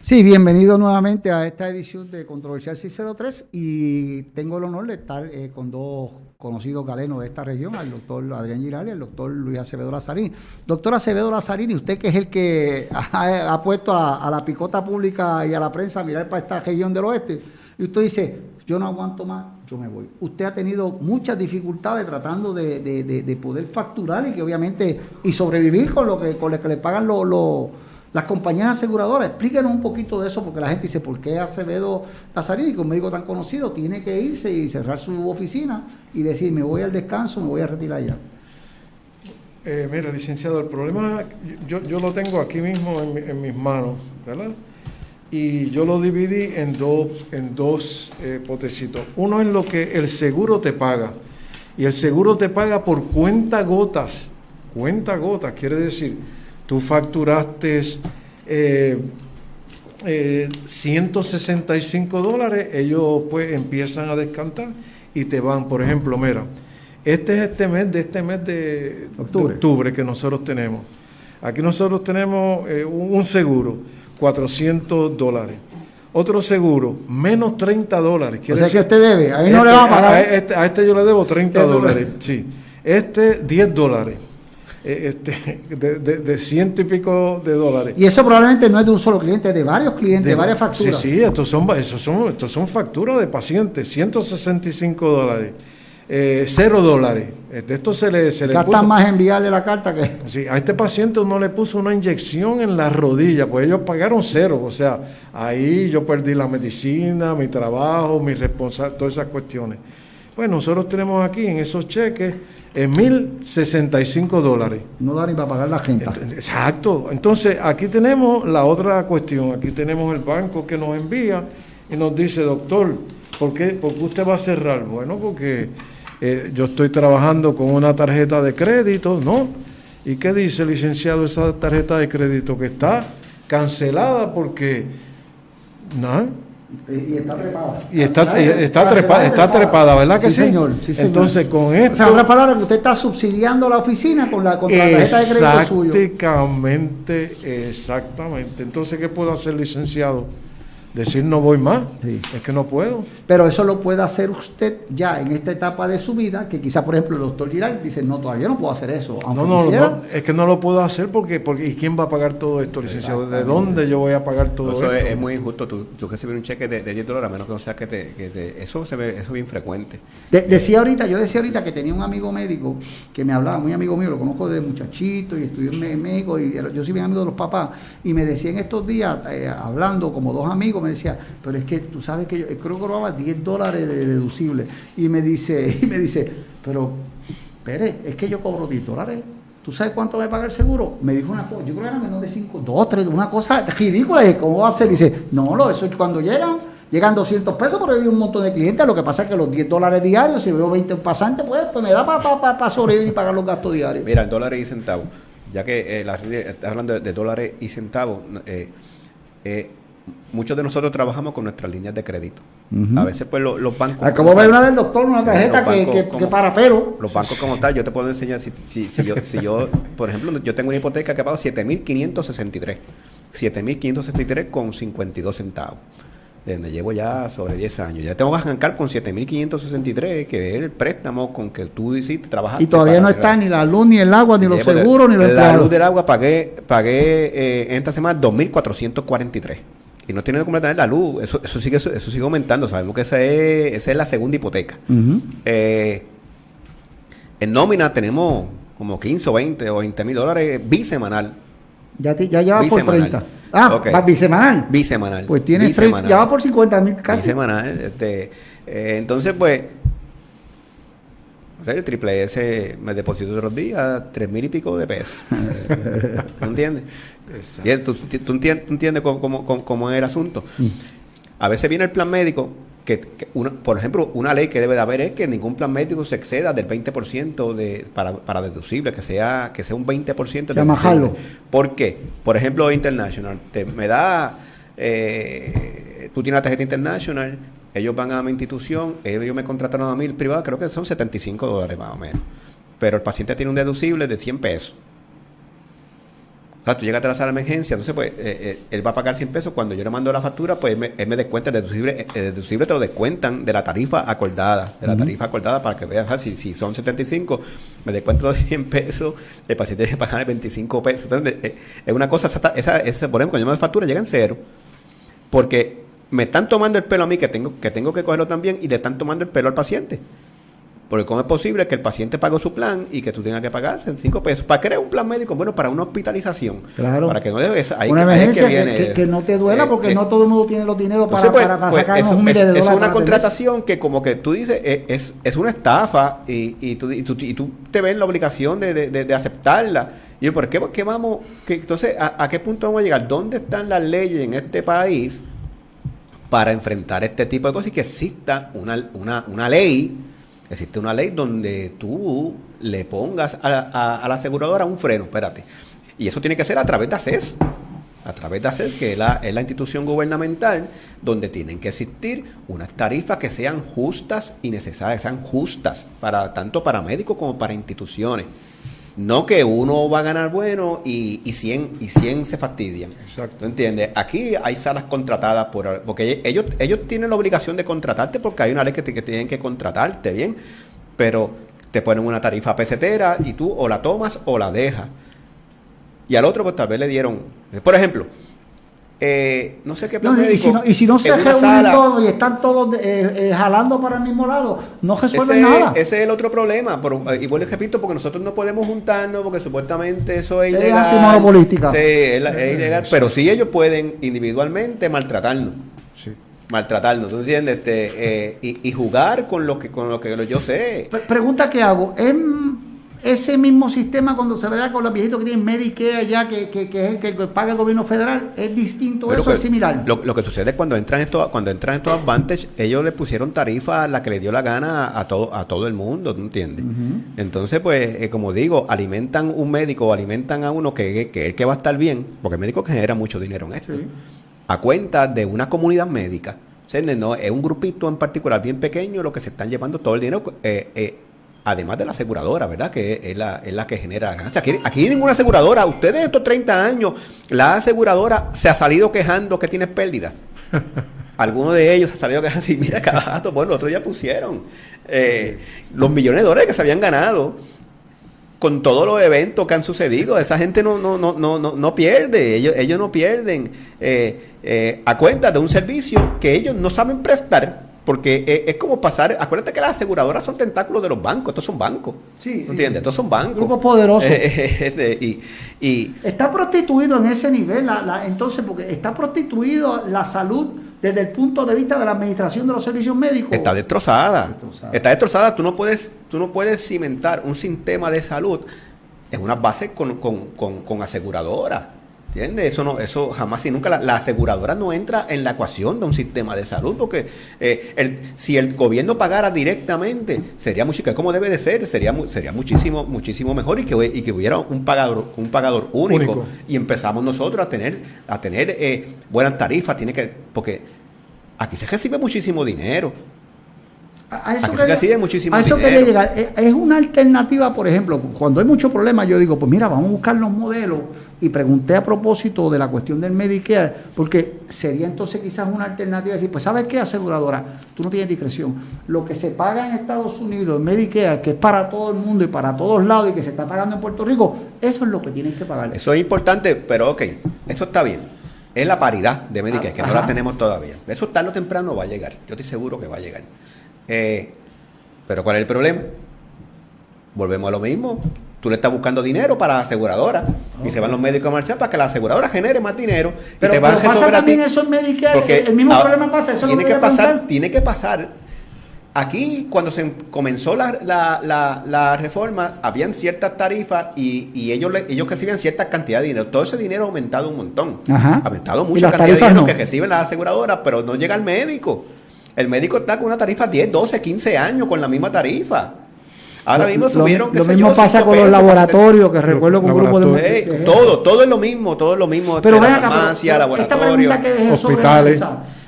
Speaker 1: Sí, bienvenido nuevamente a esta edición de Controversial 603 y tengo el honor de estar eh, con dos conocidos galenos de esta región, al doctor Adrián Girali y al doctor Luis Acevedo Lazarini. Doctor Acevedo Lazarini, usted que es el que ha, ha puesto a, a la picota pública y a la prensa a mirar para esta región del oeste, y usted dice, yo no aguanto más, yo me voy. Usted ha tenido muchas dificultades tratando de, de- de- de poder facturar y que obviamente, y sobrevivir con lo que, con lo que le pagan los... las compañías aseguradoras, explíquenos un poquito de eso, porque la gente dice, ¿por qué Acevedo Lazarini, que un médico tan conocido, tiene que irse y cerrar su oficina y decir, me voy al descanso, me voy a retirar ya?
Speaker 2: Eh, mira, licenciado, el problema yo, yo lo tengo aquí mismo en, en mis manos, ¿verdad? Y yo lo dividí en dos, en dos eh, potecitos. Uno es lo que el seguro te paga. Y el seguro te paga por cuenta gotas. cuenta gotas, quiere decir, tú facturaste eh, 165 eh, dólares, ellos pues empiezan a descantar y te van, por ejemplo, mira, este es este mes de este mes de octubre, que nosotros tenemos. Aquí nosotros tenemos eh, un seguro, 400 dólares. Otro seguro, menos 30 dólares.
Speaker 1: O sea que usted debe, ahí no le va a pagar.
Speaker 2: Este, a este, yo le debo 30 dólares, sí. Este, 10 dólares. Eh, este, de, de, ciento y pico de dólares.
Speaker 1: Y eso probablemente no es de un solo cliente, es de varios clientes, de, varias facturas.
Speaker 2: Sí, sí, estos son, estos son, estos son facturas de pacientes, 165 dólares. Eh, cero dólares. De esto se le, se le
Speaker 1: puso, más enviarle la carta que...
Speaker 2: Sí, a este paciente uno le puso una inyección en la rodilla, pues ellos pagaron cero. O sea, ahí yo perdí la medicina, mi trabajo, mi responsabilidad, todas esas cuestiones. Pues nosotros tenemos aquí en esos cheques en 1.065 dólares.
Speaker 1: No da ni para pagar la gente.
Speaker 2: Exacto. Entonces, aquí tenemos la otra cuestión. Aquí tenemos el banco que nos envía y nos dice, doctor, ¿por qué, ¿por qué usted va a cerrar? Bueno, porque eh, yo estoy trabajando con una tarjeta de crédito, ¿no? ¿Y qué dice, licenciado, esa tarjeta de crédito? Que está cancelada porque... ¿no?
Speaker 1: Y está trepada.
Speaker 2: Y está, está, trepada, está trepada, ¿verdad que sí?
Speaker 1: Señor, sí señor.
Speaker 2: Entonces, con esto. O
Speaker 1: sea, otra palabra, que usted está subsidiando la oficina con la, con la tarjeta de crédito suyo.
Speaker 2: Exactamente, exactamente. Entonces, ¿qué puedo hacer, licenciado? Decir no voy más, es que no puedo.
Speaker 1: Pero eso lo puede hacer usted ya en esta etapa de su vida, que quizá por ejemplo el doctor Giral dice, no, todavía no puedo hacer eso.
Speaker 2: No, no, no, es que no lo puedo hacer porque, porque ¿y quién va a pagar todo esto, licenciado? ¿De dónde yo voy a pagar todo
Speaker 3: eso
Speaker 2: esto?
Speaker 3: Es, muy injusto, tú, tú recibes un cheque de, de 10 dólares, a menos que no sea que te, eso se ve, eso es bien frecuente.
Speaker 1: decía ahorita, yo decía ahorita que tenía un amigo médico que me hablaba, muy amigo mío, lo conozco de muchachito y estudió en México y yo soy bien amigo de los papás, y me decía en estos días, eh, hablando como dos amigos, me decía, pero es que tú sabes que yo creo que cobraba 10 dólares de deducible. Y me dice, y me dice, pero, Pérez, es que yo cobro 10 dólares. ¿Tú sabes cuánto va a pagar el seguro? Me dijo una cosa, yo creo que era menos de 5, 2, 3, una cosa ridícula. ¿Cómo va a ser? Dice, no, no, eso es cuando llegan, llegan 200 pesos, pero hay un montón de clientes. Lo que pasa es que los 10 dólares diarios, si veo 20 pasantes, pues, pues me da para sobrevivir y pagar los gastos diarios.
Speaker 3: Mira, dólares y centavos. Ya que eh, la, estás hablando de, dólares y centavos, eh, eh, muchos de nosotros trabajamos con nuestras líneas de crédito. A veces, pues, los, bancos...
Speaker 1: Acabo de ver una del doctor, una tarjeta que, para pero...
Speaker 3: Los bancos como tal, yo te puedo enseñar, si, si, si, yo, si yo, por ejemplo, yo tengo una hipoteca que pago 7.563. 7.563 con 52 centavos. De donde llevo ya sobre 10 años. Ya tengo que arrancar con 7.563, que es el préstamo con que tú hiciste, trabajaste.
Speaker 1: Y todavía no está ni la luz, ni el agua, ni los seguros, ni los
Speaker 3: La luz del agua pagué, pagué eh, esta semana 2.443 y no tiene que tener la luz, eso, eso, sigue, eso, sigue aumentando. Sabemos que esa es, esa es la segunda hipoteca. Eh, en nómina tenemos como 15 o 20 o 20 mil dólares bisemanal.
Speaker 1: Ya, ya, ya va por 30. Ah, va bisemanal.
Speaker 3: Bisemanal.
Speaker 1: Pues tiene ya va por 50 mil casi.
Speaker 3: Bisemanal. Este, eh, entonces, pues, el triple S me deposito todos los días tres mil y pico de pesos. ¿No entiendes? ¿Tú, tú, entiendes, cómo, es el asunto? Mm. A veces viene el plan médico, que, por ejemplo, una ley que debe de haber es que ningún plan médico se exceda del 20% de, para, para deducible, que sea, que sea un 20% de. ¿Por qué? Por ejemplo, International, te, me da, eh, tú tienes la tarjeta International, ellos van a mi institución, ellos me contrataron a mí privado, creo que son 75 dólares más o menos. Pero el paciente tiene un deducible de 100 pesos. O sea, tú llegas a la sala de emergencia, entonces pues eh, eh, él va a pagar 100 pesos. Cuando yo le mando la factura, pues él me, descuenta el deducible, el deducible te lo descuentan de la tarifa acordada, de la tarifa acordada para que veas, si, si son 75, me descuento los 100 pesos, el paciente tiene que pagar 25 pesos. Eh, es una cosa, esa, esa, por ejemplo, cuando yo mando factura llega en cero, porque me están tomando el pelo a mí, que tengo que, tengo que cogerlo también, y le están tomando el pelo al paciente. Porque ¿cómo es posible que el paciente pague su plan y que tú tengas que pagarse en 5 pesos? Para crear un plan médico, bueno, para una hospitalización.
Speaker 1: Claro.
Speaker 3: Para que no debes,
Speaker 1: hay una que, que, viene, que, no te duela eh, porque eh, no todo el mundo tiene los dineros para,
Speaker 3: pues, para, pues, sacar unos miles de dólares. Es una contratación que como que tú dices, eh, es, es, una estafa y, y, tú, y, tú, y, tú, te ves la obligación de, de, de, aceptarla. Y yo, ¿por qué, qué vamos? Que, entonces, ¿a, ¿a qué punto vamos a llegar? ¿Dónde están las leyes en este país para enfrentar este tipo de cosas y que exista una, una, una ley Existe una ley donde tú le pongas a, a- la aseguradora un freno, espérate. Y eso tiene que ser a través de ACES. A través de ACES, que es la, es la institución gubernamental, donde tienen que existir unas tarifas que sean justas y necesarias, sean justas, para, tanto para médicos como para instituciones. No que uno va a ganar bueno y, y 100 y 100 se fastidian.
Speaker 2: Exacto.
Speaker 3: ¿Tú entiendes? Aquí hay salas contratadas por porque ellos ellos tienen la obligación de contratarte porque hay una ley que, te- que tienen que contratarte, ¿bien? Pero te ponen una tarifa pesetera y tú o la tomas o la dejas. Y al otro pues tal vez le dieron, por ejemplo, eh, no sé qué plan
Speaker 1: No, y, si no, y si no se reúnen todos y están todos eh, eh, jalando para el mismo lado, no resuelven
Speaker 3: ese,
Speaker 1: nada.
Speaker 3: ese es el otro problema. Pero, eh, y vuelvo y repito, porque nosotros no podemos juntarnos, porque supuestamente eso es
Speaker 1: Es
Speaker 3: ilegal. Sí, es, la- es ilegal. Pero sí ellos pueden individualmente maltratarnos.
Speaker 2: Sí.
Speaker 3: Maltratarnos, ¿tú entiendes? Este, eh, y, y jugar con lo que con lo que yo sé.
Speaker 1: Pre- pregunta que hago, ¿es ese mismo sistema cuando se vea con los viejitos que tienen Medicare allá, que, que, que es el que paga el gobierno federal, es distinto
Speaker 3: Pero
Speaker 1: eso,
Speaker 3: que-
Speaker 1: es similar?
Speaker 3: Lo, lo que sucede es cuando entran estos, cuando entran estos Advantage, ellos le pusieron tarifa a la que le dio la gana a todo, a todo el mundo, ¿tú entiendes? Entonces, pues, eh, como digo, alimentan un médico o alimentan a uno que, que es el que va a estar bien, porque el médico genera mucho dinero en esto,
Speaker 1: Sí.
Speaker 3: a cuenta de una comunidad médica. No, es un grupito en particular bien pequeño lo que se están llevando todo el dinero, eh, eh, además de la aseguradora, ¿verdad? Que es, la, es la que genera ganancia. Aquí, aquí ninguna aseguradora, ustedes estos 30 años, la aseguradora se ha salido quejando que tiene pérdida. Algunos de ellos se ha salido quejando y mira, cada rato, bueno, los otros ya pusieron eh, los millones de dólares que se habían ganado con todos los eventos que han sucedido. Esa gente no, no, no, no, no, no pierde, ellos, ellos no pierden eh, eh, a cuenta de un servicio que ellos no saben prestar. Porque eh, es como pasar, acuérdate que las aseguradoras son tentáculos de los bancos, estos son bancos.
Speaker 1: Sí, sí.
Speaker 3: ¿Entiendes? Estos son bancos. Eh, eh, y, y
Speaker 1: Está prostituido en ese nivel, la- la- entonces, porque está prostituido la salud desde el punto de vista de la administración de los servicios médicos.
Speaker 3: está destrozada.
Speaker 1: Destrozada.
Speaker 3: Está destrozada. Tú no puedes, tú no puedes cimentar un sistema de salud en unas bases con, con, con, con aseguradora. ¿Entiendes? Eso no, eso jamás y nunca la, la aseguradora no entra en la ecuación de un sistema de salud, porque eh, el- si el gobierno pagara directamente, sería mucho, como debe de ser, sería sería muchísimo, muchísimo mejor y que, y que hubiera un pagador, un pagador único.
Speaker 2: Único.
Speaker 3: Y empezamos nosotros a tener, a tener eh, buenas tarifas, tiene que, porque aquí se recibe muchísimo dinero.
Speaker 1: A eso
Speaker 3: recibe muchísimo
Speaker 1: a eso llegar. Eh, Es una alternativa, por ejemplo, cuando hay muchos problemas, yo digo, pues mira, vamos a buscar los modelos. Y pregunté a propósito de la cuestión del Medicare, porque sería entonces quizás una alternativa decir, pues ¿sabes qué, aseguradora? Tú no tienes discreción. Lo que se paga en Estados Unidos, el Medicare, que es para todo el mundo y para todos lados y que se está pagando en Puerto Rico, eso es lo que tienes que pagar.
Speaker 3: Eso es importante, pero ok, eso está bien. Es la paridad de Medicare, que no la tenemos todavía. Eso tarde o temprano va a llegar. Yo estoy seguro que va a llegar. Eh, pero ¿cuál es el problema? Volvemos a lo mismo. Tú le estás buscando dinero para la aseguradora y se van los médicos a marchar para que la aseguradora genere más dinero
Speaker 1: Pero,
Speaker 3: y te van
Speaker 1: pasa
Speaker 3: resolver a ti.
Speaker 1: también eso en Medicare,
Speaker 3: Porque
Speaker 1: el mismo
Speaker 3: ahora,
Speaker 1: problema pasa, eso
Speaker 3: tiene
Speaker 1: que
Speaker 3: pasar, tiene que pasar. Aquí, cuando se comenzó la, la, la, la reforma, habían ciertas tarifas y, y ellos, le- ellos recibían cierta cantidad de dinero. Todo ese dinero ha aumentado un montón.
Speaker 1: Ajá.
Speaker 3: Ha aumentado
Speaker 1: ¿Y
Speaker 3: mucha cantidad de dinero
Speaker 1: no?
Speaker 3: que reciben las aseguradoras, pero no llega al médico. El médico está con una tarifa 10, 12, 15 años con la misma tarifa. Ahora mismo subieron, qué
Speaker 1: Lo mismo
Speaker 3: yo,
Speaker 1: pasa con los laboratorios, que recuerdo que un grupo de...
Speaker 3: Eh, todo, todo es lo mismo, todo es lo mismo.
Speaker 1: Pero pero-
Speaker 3: farmacia,
Speaker 1: pero esta
Speaker 3: laboratorio.
Speaker 1: pregunta que dejé sobre
Speaker 2: hospitales.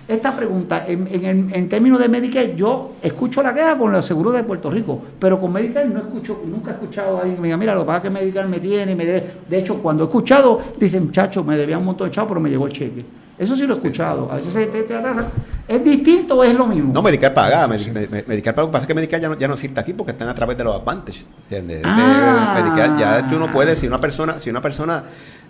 Speaker 1: esta pregunta, en, en- en- términos de Medicare, yo escucho la queja con los seguros de Puerto Rico, pero con Medicare no escucho, nunca he escuchado a alguien que me diga, mira, lo que pasa es que Medicare me tiene, y me debe. De hecho, cuando he escuchado, dicen, muchachos, me debían un montón de chavos, pero me llegó el cheque. Eso sí lo he escuchado. A veces. ¿Es distinto o es lo mismo?
Speaker 3: No, Medicare paga, Medi- me- me- Medicare paga. Lo que pasa es que Medicare ya no, ya no existe aquí porque están a través de los Advantage. ¿entiendes? De-
Speaker 1: Ah.
Speaker 3: Medicare ya tú no puedes, si una persona, si una persona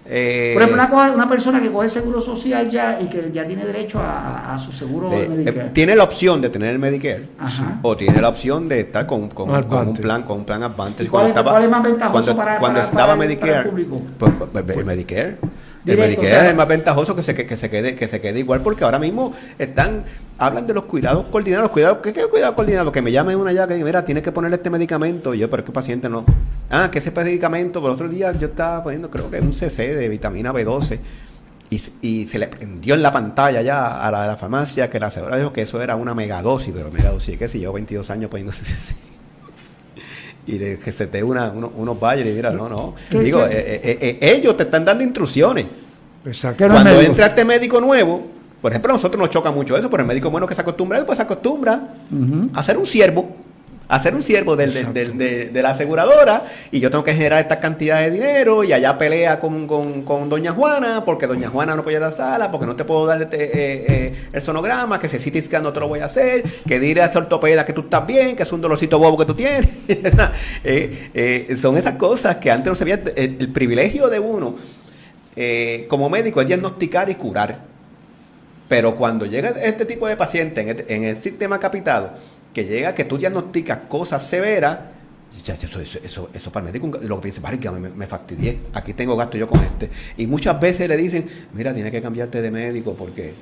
Speaker 3: eh,
Speaker 1: Por ejemplo, una, persona que coge seguro social ya y que ya tiene derecho a, a su seguro de
Speaker 3: eh,
Speaker 1: Medicare.
Speaker 3: tiene la opción de tener el Medicare
Speaker 1: Ajá.
Speaker 3: o tiene la opción de estar con, con-
Speaker 2: Un
Speaker 3: con un
Speaker 2: Advantage.
Speaker 3: plan, con un plan Advantage.
Speaker 1: ¿Y cuál
Speaker 3: Cuando
Speaker 1: es- cuál es más ventajoso
Speaker 3: cuando,
Speaker 1: para-
Speaker 3: cuando
Speaker 1: para-
Speaker 3: estaba
Speaker 1: para el- para el
Speaker 3: Medicare,
Speaker 1: público?
Speaker 3: pues, pues, el Medicare. El
Speaker 1: Directo,
Speaker 3: Medicare
Speaker 1: o sea-
Speaker 3: es más ventajoso que se, que, que se quede que se quede igual porque ahora mismo están hablan de los cuidados coordinados, cuidados, ¿qué, qué cuidado coordinado? Que me llamen una ya que mira, tienes que ponerle este medicamento. Y yo, pero es que el paciente no. Ah, que ese medicamento, por otro día yo estaba poniendo, creo que un CC de vitamina B12. Y, y se le prendió en la pantalla ya a la de la farmacia que la aseguradora dijo que eso era una megadosis, pero megadosis, que si yo 22 años poniendo CC. Y de que se te una, unos valles y mira, no, no. Digo, eh, eh, ellos te están dando instrucciones. Exacto. Cuando entra este médico nuevo, por ejemplo, a nosotros nos choca mucho eso, pero el médico bueno que se acostumbra, pues se acostumbra a ser un siervo hacer un siervo del, de, la aseguradora y yo tengo que generar esta cantidad de dinero y allá pelea con, doña Juana porque doña Juana no puede ir a la sala, porque no te puedo dar este, eh, eh, el sonograma, que si te no te lo voy a hacer, que dile a esa ortopeda que tú estás bien, que es un dolorcito bobo que tú tienes. Eh, son esas cosas que antes no se veía. El, privilegio de uno como médico es diagnosticar y curar. Pero cuando llega este tipo de paciente en el, en el sistema capitado, que llega, que tú diagnosticas cosas severas, eso, eso, eso, para el médico lo que piensa, que me, me, fastidié, aquí tengo gasto yo con este. Y muchas veces le dicen, mira, tienes que cambiarte de médico porque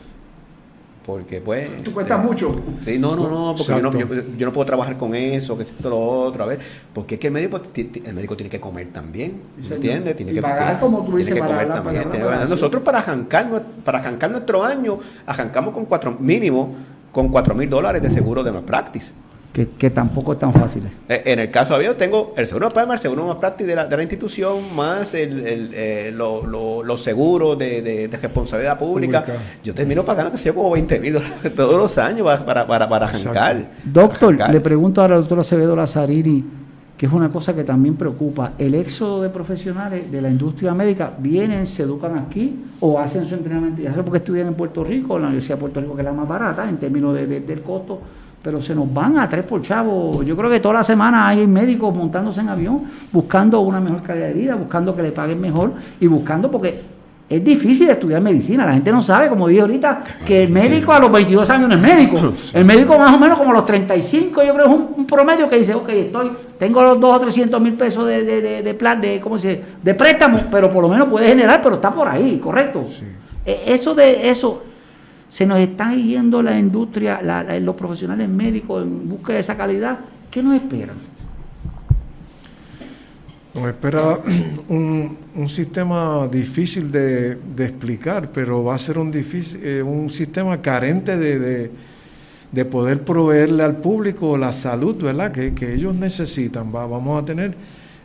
Speaker 3: porque pues...
Speaker 1: ¿Tú cuentas mucho?
Speaker 3: Sí, no, no, no, porque yo no, yo, no, puedo trabajar con eso, que esto, lo otro, a ver, porque es que el médico, el médico tiene que comer también, ¿entiendes? Tiene que
Speaker 1: pagar como tú dices,
Speaker 3: para comer también. nosotros para arrancar, para arrancar nuestro año, arrancamos con cuatro mínimo con 4 mil dólares de seguro de malpractice.
Speaker 1: Que, que, tampoco es tan fácil.
Speaker 3: Eh, en el caso de yo tengo el seguro de el seguro de malpractice de la, de la institución, más el, el, eh, los seguros de, de, responsabilidad pública. Yo termino pagando que sea como 20 mil dólares todos los años para, para, para arrancar.
Speaker 1: Doctor, le pregunto ahora al doctor Acevedo Lazzarini que es una cosa que también preocupa. El éxodo de profesionales de la industria médica vienen, se educan aquí o hacen su entrenamiento, ya sea porque estudian en Puerto Rico, en la Universidad de Puerto Rico, que es la más barata en términos de, del costo, pero se nos van a tres por chavo. Yo creo que toda la semana hay médicos montándose en avión, buscando una mejor calidad de vida, buscando que le paguen mejor y buscando porque es difícil estudiar medicina. La gente no sabe, como dije ahorita, que el médico a los 22 años no es médico. El médico más o menos como a los 35, yo creo es un, promedio que dice, ok, estoy, tengo los 2 o 300 mil pesos de, plan, de, ¿cómo se dice? De préstamo, pero por lo menos puede generar, pero está por ahí, ¿correcto? E, eso de eso, se nos está yendo la industria, los profesionales médicos en busca de esa calidad. ¿Qué nos esperan?
Speaker 2: Nos espera un, un sistema difícil de, explicar, pero va a ser un, difícil, eh, un sistema carente de, de, poder proveerle al público la salud ¿verdad? Que, ellos necesitan. Va, vamos a tener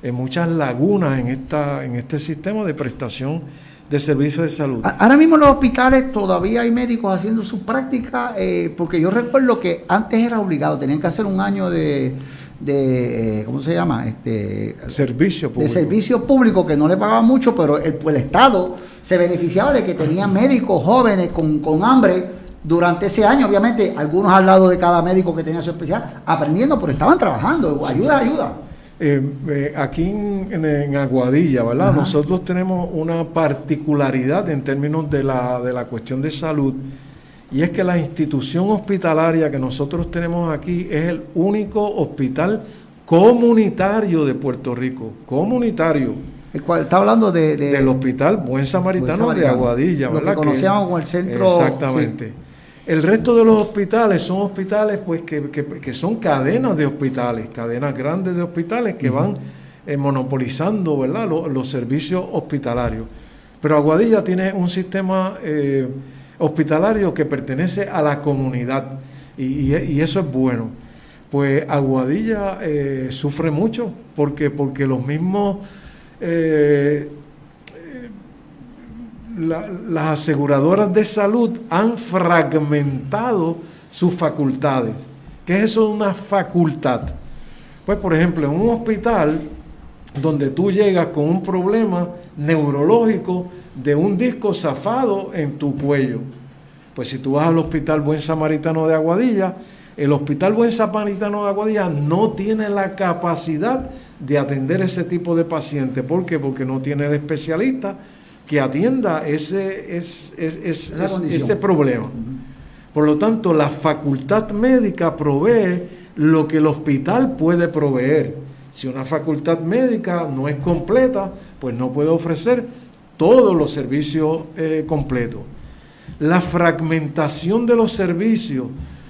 Speaker 2: eh, muchas lagunas en, esta, en este sistema de prestación de servicios de salud.
Speaker 1: Ahora mismo en los hospitales todavía hay médicos haciendo su práctica, eh, porque yo recuerdo que antes era obligado, tenían que hacer un año de de, eh, ¿cómo se llama? Este,
Speaker 2: servicio
Speaker 1: público. De servicio público que no le pagaba mucho, pero el, el Estado se beneficiaba de que tenía médicos jóvenes con, con hambre durante ese año, obviamente, algunos al lado de cada médico que tenía su especial, aprendiendo, pero estaban trabajando, ayuda, ayuda.
Speaker 2: Eh, eh, aquí en, Aguadilla, ¿verdad? Nosotros tenemos una particularidad en términos de la, de la cuestión de salud y es que la institución hospitalaria que nosotros tenemos aquí es el único hospital comunitario de Puerto Rico, comunitario.
Speaker 1: El cual está hablando de,
Speaker 2: del Hospital Buen Samaritano, de Aguadilla, ¿verdad?
Speaker 1: Lo que conocíamos como el centro.
Speaker 2: Exactamente. El resto de los hospitales son hospitales pues que, son cadenas de hospitales, cadenas grandes de hospitales que van eh, monopolizando ¿verdad? Los, servicios hospitalarios. Pero Aguadilla tiene un sistema eh, hospitalario que pertenece a la comunidad y, eso es bueno. Pues Aguadilla eh, sufre mucho porque, porque los mismos, eh, las aseguradoras de salud han fragmentado sus facultades. ¿Qué es eso de una facultad? Pues por ejemplo, en un hospital donde tú llegas con un problema neurológico, de un disco zafado en tu cuello. Pues si tú vas al Hospital Buen Samaritano de Aguadilla, el Hospital Buen Samaritano de Aguadilla no tiene la capacidad de atender ese tipo de paciente. ¿Por qué? Porque no tiene el especialista que atienda ese, ese problema. Por lo tanto, la facultad médica provee lo que el hospital puede proveer. Si una facultad médica no es completa, pues no puede ofrecer todos los servicios eh, completos. La fragmentación de los servicios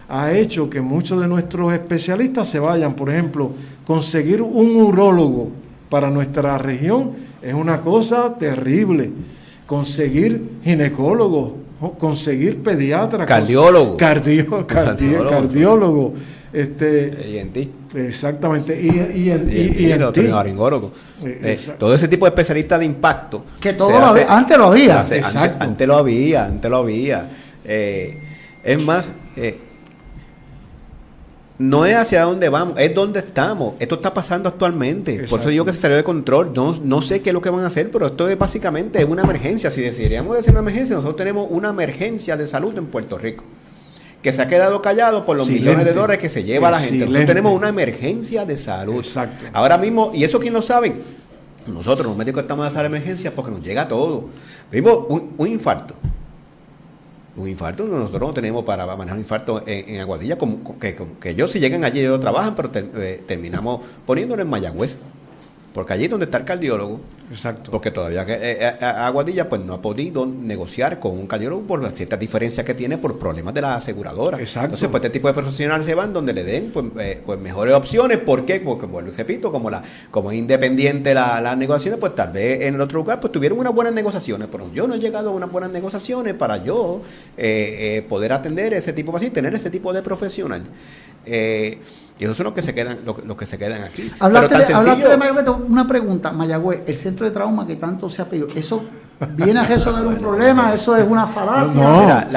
Speaker 2: ha hecho que muchos de nuestros especialistas se vayan. Por ejemplo, conseguir un urólogo para nuestra región es una cosa terrible. Conseguir ginecólogos conseguir pediatra,
Speaker 3: cardiólogo,
Speaker 2: cardio, cardiólogo, cardiólogo este,
Speaker 3: y en ti.
Speaker 2: Exactamente. Y, y, en,
Speaker 3: y, y, en ti. Eh, todo ese tipo de especialistas de impacto.
Speaker 1: Que todo lo hace, antes lo había.
Speaker 3: Hace, antes, antes, lo había, antes lo había. Eh, es más, eh, no es hacia dónde vamos, es dónde estamos. Esto está pasando actualmente. Por eso digo que se salió de control. No, no sé qué es lo que van a hacer, pero esto es básicamente una emergencia. Si decidiríamos decir una emergencia, nosotros tenemos una emergencia de salud en Puerto Rico. Que se ha quedado callado por los millones de dólares que se lleva la gente. Nosotros tenemos una emergencia de salud.
Speaker 1: Exacto.
Speaker 3: Ahora mismo, ¿y eso quién lo sabe? Nosotros, los médicos, estamos en esa emergencia porque nos llega todo. Vimos un infarto un infarto, nosotros no tenemos para manejar un infarto en, Aguadilla, como, que, que, ellos si llegan allí ellos trabajan, pero eh, terminamos poniéndolo en Mayagüez. Porque allí es donde está el cardiólogo.
Speaker 2: Exacto.
Speaker 3: Porque todavía que eh, eh, Aguadilla pues no ha podido negociar con un cardiólogo por las ciertas diferencias que tiene por problemas de la aseguradora.
Speaker 2: Exacto.
Speaker 3: Entonces, pues este tipo de profesionales se van donde le den pues, eh, pues mejores opciones. ¿Por qué? Porque, vuelvo y repito, como la como es independiente las la negociaciones, pues tal vez en el otro lugar pues tuvieron unas buenas negociaciones. Pero yo no he llegado a unas buenas negociaciones para yo poder atender ese tipo de tener ese tipo de profesional. Eh, y esos son los que se quedan, los, que se quedan aquí.
Speaker 1: Hablaste, de, Mayagüez, una pregunta, Mayagüez, el centro de trauma que tanto se ha pedido, ¿eso viene a resolver un problema? ¿Eso es una falacia?
Speaker 3: No, Mira,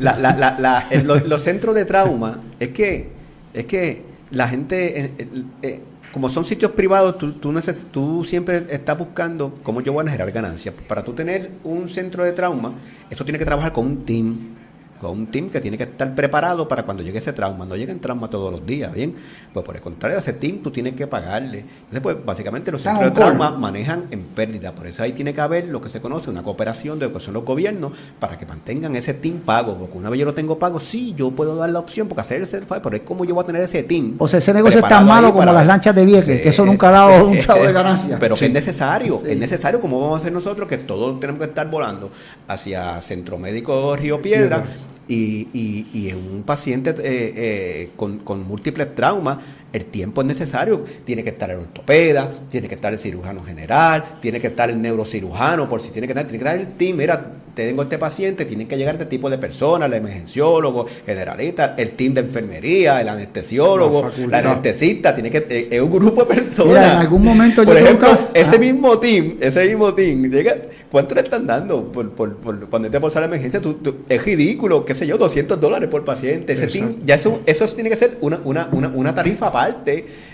Speaker 3: la, los, centros de trauma, es que, es que la gente, eh, eh, eh, como son sitios privados, tú, tú, tú siempre estás buscando cómo yo voy a generar ganancias. Para tú tener un centro de trauma, eso tiene que trabajar con un team con un team que tiene que estar preparado para cuando llegue ese trauma. No lleguen trauma todos los días, ¿bien? Pues por el contrario, ese team tú tienes que pagarle. Entonces, pues básicamente los centros de trauma manejan en pérdida. Por eso ahí tiene que haber lo que se conoce una cooperación de lo que son los gobiernos para que mantengan ese team pago. Porque una vez yo lo tengo pago, sí, yo puedo dar la opción, porque hacer el certificado, pero es como yo voy a tener ese team.
Speaker 1: O sea, ese negocio es tan malo como las lanchas de Vieques, que eso nunca ha dado un chavo de ganancia.
Speaker 3: Pero que es necesario, es necesario, como vamos a hacer nosotros, que todos tenemos que estar volando hacia Centro Médico Río Piedra y, y, y en un paciente eh, eh, con, con, múltiples traumas, el tiempo es necesario. Tiene que estar el ortopeda, tiene que estar el cirujano general, tiene que estar el neurocirujano, por si tiene que estar, tiene que estar el team. Mira, tengo este paciente, tienen que llegar este tipo de personas, el emergenciólogo, generalista, el team de enfermería, el anestesiólogo, la, anestesista, tiene que, eh, es un grupo de personas.
Speaker 1: en algún momento
Speaker 3: Por ejemplo, ese mismo team, ese mismo team, llega, ¿cuánto le están dando por, por, por cuando te por la emergencia? es ridículo, qué sé yo, 200 dólares por paciente. Ese team, ya eso, eso tiene que ser una, una, una, una tarifa aparte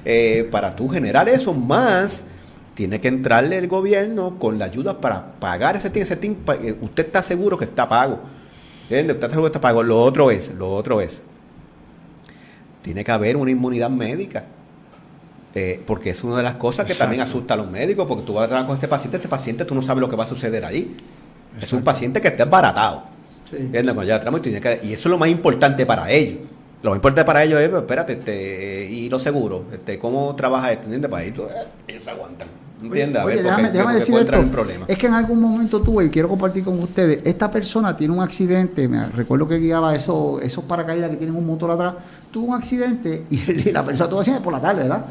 Speaker 3: eh, para tú generar eso más tiene que entrarle el gobierno con la ayuda para pagar ese team. Ese team eh, usted está seguro que está pago. ¿Entiende? Usted está seguro que está pago. Lo otro es, lo otro es, tiene que haber una inmunidad médica. Eh, porque es una de las cosas que también asusta a los médicos, porque tú vas a trabajar con ese paciente, ese paciente tú no sabes lo que va a suceder ahí. Es un paciente que está embaratado. Sí. Pues ya y, tiene que, y eso es lo más importante para ellos. Lo más importante para ellos es, pues, espérate, este, y lo seguro, este, cómo trabaja esto, ¿entiendes? Para ellos, eh, ellos aguantan. ¿Entiendes? A ver,
Speaker 1: déjame, déjame decir esto. Un problema. Es que en algún momento tuve, y quiero compartir con ustedes, esta persona tiene un accidente, me recuerdo que guiaba esos, esos paracaídas que tienen un motor atrás, tuvo un accidente y, la persona tuvo accidente por la tarde, ¿verdad?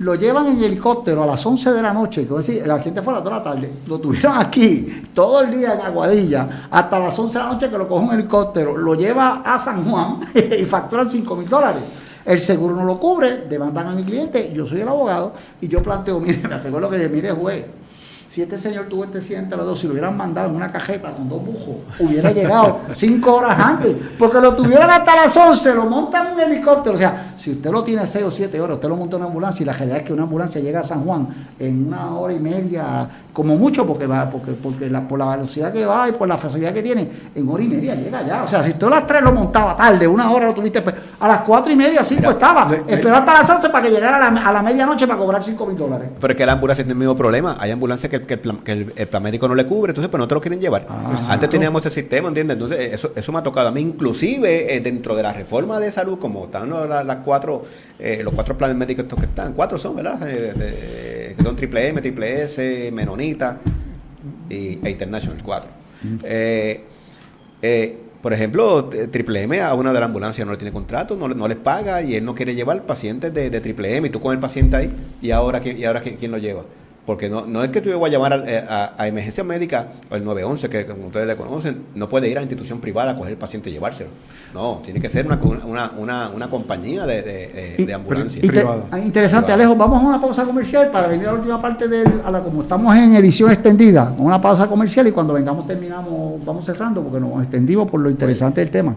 Speaker 1: Lo llevan en helicóptero a las 11 de la noche, decir, la gente fue a las 2 de la tarde, lo tuvieron aquí todo el día en Aguadilla, hasta las 11 de la noche que lo coge un helicóptero, lo lleva a San Juan y facturan 5 mil dólares. El seguro no lo cubre, demandan a mi cliente, yo soy el abogado y yo planteo, mire, me lo que le mire juez, si este señor tuvo este accidente a las dos, si lo hubieran mandado en una cajeta con dos bujos, hubiera llegado cinco horas antes, porque lo tuvieron hasta las 11, lo montan en un helicóptero. O sea, si usted lo tiene seis o siete horas, usted lo monta en una ambulancia y la realidad es que una ambulancia llega a San Juan en una hora y media, como mucho, porque va, porque, porque la, por la velocidad que va y por la facilidad que tiene, en hora y media llega ya. O sea, si usted a las tres lo montaba tarde, una hora lo tuviste, pues, a las cuatro y media, cinco estaba. Esperó hasta las 11 para que llegara a la, a la medianoche para cobrar cinco mil dólares.
Speaker 3: Pero es que la ambulancia tiene el mismo problema. Hay ambulancias que que, el, plan, médico no le cubre, entonces pues no te lo quieren llevar. Ah, Antes teníamos ese sistema, ¿entiendes? Entonces eso, eso me ha tocado a mí, inclusive eh, dentro de la reforma de salud, como están las, cuatro, eh, los cuatro planes médicos estos que están, cuatro son, ¿verdad? Eh, que son triple M, triple S, Menonita y, e International, cuatro. por ejemplo, Triple M a una de las ambulancias no le tiene contrato, no, no les paga y él no quiere llevar pacientes de, de Triple M y tú con el paciente ahí y ahora, ¿y ahora quién, quién lo lleva? Porque no, no es que tú vayas a llamar a, eh, a- a emergencia médica o el 911, que como ustedes le conocen, no puede ir a la institución privada a coger el paciente y llevárselo. No, tiene que ser una, una, una, una compañía de, de, de-
Speaker 1: Y-
Speaker 3: de ambulancia.
Speaker 1: Inte-
Speaker 2: Privada.
Speaker 1: ah, interesante,
Speaker 3: Privada.
Speaker 1: Alejo. Vamos a una pausa comercial para venir a la última parte del, a la como estamos en edición extendida, una pausa comercial y cuando vengamos terminamos, vamos cerrando porque nos extendimos por lo interesante del tema.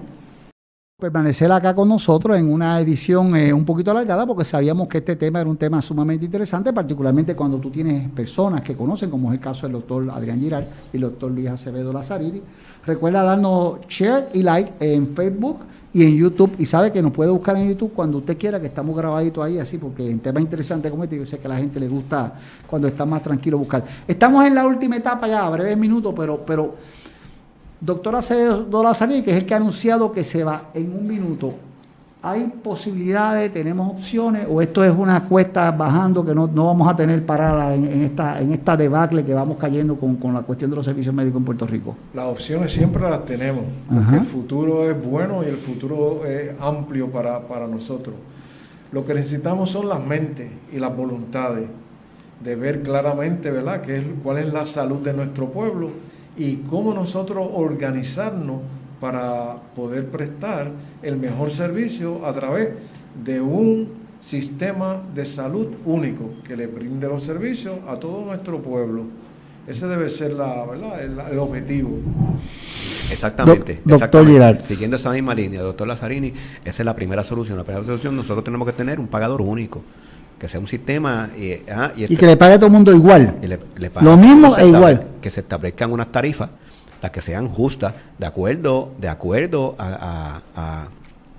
Speaker 1: Permanecer acá con nosotros en una edición eh, un poquito alargada porque sabíamos que este tema era un tema sumamente interesante, particularmente cuando tú tienes personas que conocen, como es el caso del doctor Adrián Giral y el doctor Luis Acevedo Lazariri. Recuerda darnos share y like en Facebook y en YouTube y sabe que nos puede buscar en YouTube cuando usted quiera, que estamos grabaditos ahí así, porque en temas interesantes como este yo sé que a la gente le gusta cuando está más tranquilo buscar. Estamos en la última etapa ya, a breves minutos, pero, pero doctor Acevedo Lazariri, que es el que ha anunciado que se va en un minuto. ¿Hay posibilidades, tenemos opciones o esto es una cuesta bajando que no, no vamos a tener parada en, en esta, en esta debacle que vamos cayendo con, con la cuestión de los servicios médicos en Puerto Rico?
Speaker 2: Las opciones siempre las tenemos, porque
Speaker 1: Ajá.
Speaker 2: el futuro es bueno y el futuro es amplio para, para nosotros. Lo que necesitamos son las mentes y las voluntades de ver claramente, ¿verdad?, qué es, cuál es la salud de nuestro pueblo y cómo nosotros organizarnos para poder prestar el mejor servicio a través de un sistema de salud único que le brinde los servicios a todo nuestro pueblo. Ese debe ser la, ¿verdad? el, el objetivo.
Speaker 3: Exactamente.
Speaker 1: Doc- doctor
Speaker 3: exactamente. Siguiendo esa misma línea, doctor Lazzarini, esa es la primera solución. La primera solución, nosotros tenemos que tener un pagador único, que sea un sistema y, ah, y
Speaker 1: Y
Speaker 3: este-
Speaker 1: que le pague a todo el mundo igual.
Speaker 3: y le- le
Speaker 1: Lo mismo e igual.
Speaker 3: Que se establezcan unas tarifas, las que sean justas, de acuerdo, de acuerdo a, a- a-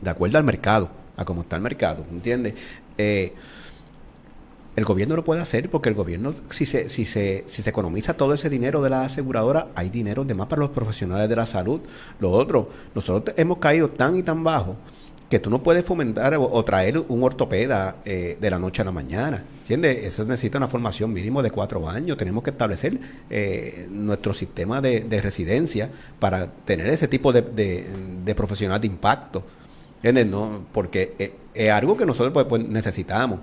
Speaker 3: de acuerdo al mercado, a cómo está el mercado, ¿entiendes? Eh, el gobierno lo puede hacer porque el gobierno, si se, si se, si se economiza todo ese dinero de la aseguradora, hay dinero de más para los profesionales de la salud. Lo otro, nosotros hemos caído tan y tan bajo que tú no puedes fomentar o, traer un ortopeda eh, de la noche a la mañana. ¿Entiendes? Eso necesita una formación mínimo de cuatro años. Tenemos que establecer eh, nuestro sistema de, de residencia para tener ese tipo de, de, de profesional de impacto. ¿Entiendes? No, porque eh, es algo que nosotros pues, pues, necesitamos.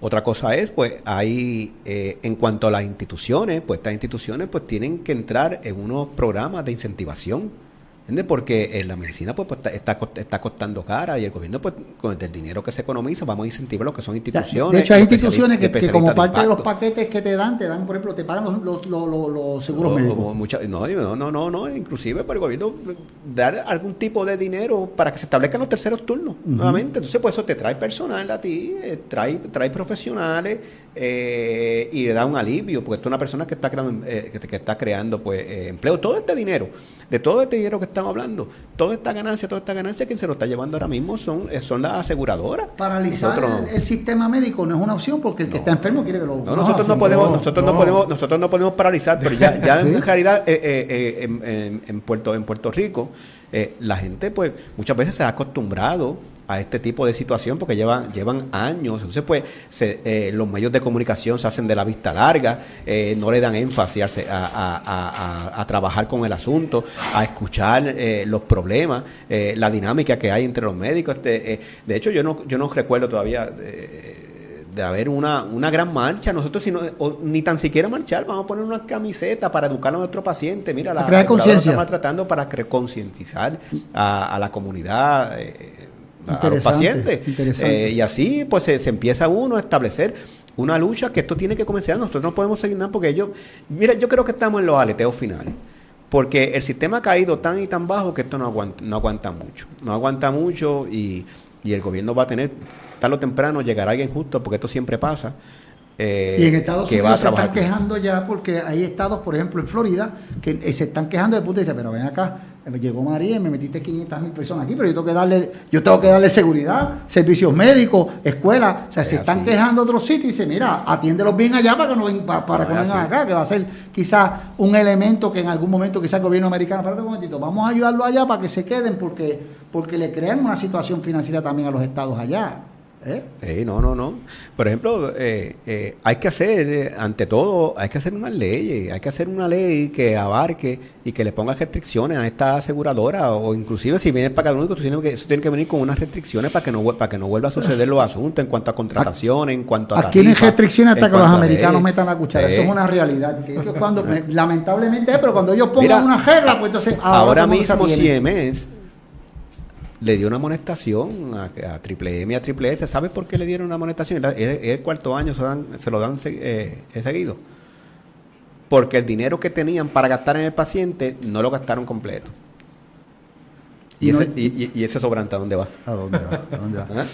Speaker 3: Otra cosa es, pues, hay, en cuanto a las instituciones, pues estas instituciones pues tienen que entrar en unos programas de incentivación, ¿entiendes? Porque eh, la medicina pues, pues, está, está, cost- está costando cara y el gobierno pues con el dinero que se economiza vamos a incentivar lo que son instituciones.
Speaker 1: de hecho, hay instituciones que, que como parte de los paquetes que te dan, te dan, por ejemplo, te pagan los, los, los- seguros
Speaker 3: No,
Speaker 1: médicos.
Speaker 3: mucha- no, no, no, no, no, inclusive para el gobierno dar algún tipo de dinero para que se establezcan los terceros turnos nuevamente. Entonces, pues eso te trae personal a ti, eh, trae, trae profesionales eh, y le da un alivio, porque esto es una persona que está creando, eh, que, que está creando pues eh, empleo. Todo este dinero, de todo este dinero que estamos hablando, toda esta ganancia, toda esta ganancia, quien se lo está llevando ahora mismo son, eh, son las aseguradoras.
Speaker 1: Paralizar
Speaker 3: Nosotros
Speaker 1: el, el sistema médico no es una opción porque el que está enfermo quiere que lo
Speaker 3: No, nosotros no
Speaker 1: no,
Speaker 3: podemos,
Speaker 2: no,
Speaker 3: nosotros no. podemos, nosotros no podemos paralizar, pero ya, ya en realidad eh, en, en- Puerto, en Puerto Rico, la gente pues muchas veces se ha acostumbrado a este tipo de situación porque llevan, llevan años. Entonces, pues, se- eh, los medios de comunicación se hacen de la vista larga, eh, no le dan énfasis a, a- a- trabajar con el asunto, a escuchar eh, los problemas, eh, la dinámica que hay entre los médicos. Este, eh, de hecho, yo no, yo no recuerdo todavía. eh, de haber una, una gran marcha. Nosotros si no, o ni tan siquiera marchar, vamos a poner una camiseta para educar a nuestro paciente. Mira, la está maltratando para concientizar a, a la comunidad, eh, a los pacientes. Eh, y así pues se, se empieza uno a establecer una lucha que esto tiene que comenzar. Nosotros no podemos seguir nada porque ellos, mira, yo creo que estamos en los aleteos finales. Porque el sistema ha caído tan y tan bajo que esto no aguanta, no aguanta mucho. No aguanta mucho y, y el gobierno va a tener, tarde o temprano, llegará alguien justo, porque esto siempre pasa. Eh,
Speaker 1: Y en Estados
Speaker 3: que va a
Speaker 1: Unidos se están quejando ya porque hay estados, por ejemplo en Florida, que se están quejando de punto y dicen, pero ven acá, eh, llegó María y me metiste 500 mil personas aquí, pero yo tengo que darle, yo tengo que darle seguridad, servicios médicos, escuela, o sea, se
Speaker 3: Es
Speaker 1: están
Speaker 3: así.
Speaker 1: quejando de otros sitios y dice, mira, atiéndelos bien allá para que no para
Speaker 3: No,
Speaker 1: que no vengan acá, que va a ser quizás un elemento que en algún momento quizás el gobierno americano, espérate un momentito, vamos a ayudarlo allá para que se queden porque, porque le crean una situación financiera también a los estados allá.
Speaker 3: ¿Eh? no, no, no. Por ejemplo, eh, eh, hay que hacer, eh, ante todo, hay que hacer una ley, hay que hacer una ley que abarque y que le ponga restricciones a esta aseguradora o inclusive si vienes para cada tienes que, eso tiene que venir con unas restricciones para que no para que no vuelva a suceder los asuntos en cuanto a contrataciones, en cuanto a
Speaker 1: Aquí no hay restricciones hasta que los americanos metan la cuchara, eso es una realidad. cuando, lamentablemente, pero cuando ellos pongan una regla, pues entonces
Speaker 3: ahora, mismo CMS le dio una amonestación a, Triple M y a Triple S. ¿Sabes por qué le dieron una amonestación? Es el, cuarto año se, dan, se lo dan eh, seguido. Porque el dinero que tenían para gastar en el paciente no lo gastaron completo. ¿Y, ese, sobrante a dónde va?
Speaker 1: ¿A dónde va?
Speaker 3: ¿Ah?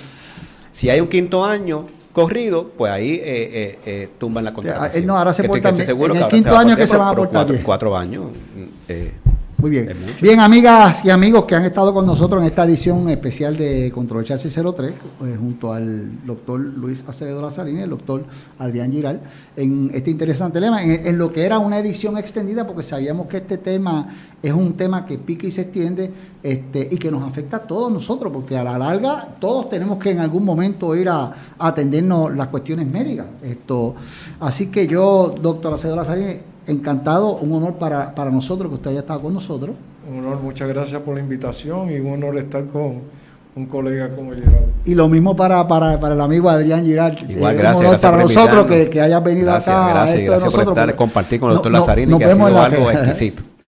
Speaker 3: Si hay un quinto año corrido, pues ahí eh, eh, tumban la contratación.
Speaker 1: no, ahora se portan En el quinto año que se van a portar
Speaker 3: cuatro, cuatro años.
Speaker 1: Muy bien. Bien, amigas y amigos que han estado con nosotros en esta edición especial de Controversial 603, pues, junto al doctor Luis Acevedo Lazarín y el doctor Adrián Giral, en este interesante tema, en, lo que era una edición extendida, porque sabíamos que este tema es un tema que pica y se extiende este, y que nos afecta a todos nosotros, porque a la larga todos tenemos que en algún momento ir a, atendernos las cuestiones médicas. Esto, así que yo, doctor Acevedo Lazarín, encantado, un honor para, para nosotros que usted haya estado con nosotros.
Speaker 2: Un honor, muchas gracias por la invitación y un honor estar con un colega como Gerard.
Speaker 1: Y lo mismo para, para, para el amigo Adrián Girard.
Speaker 3: Igual, eh, gracias, gracias.
Speaker 1: Para nosotros que, que hayas venido
Speaker 3: gracias,
Speaker 1: acá.
Speaker 3: Gracias, gracias por estar, compartir con el doctor Lazarini, que ha sido algo exquisito.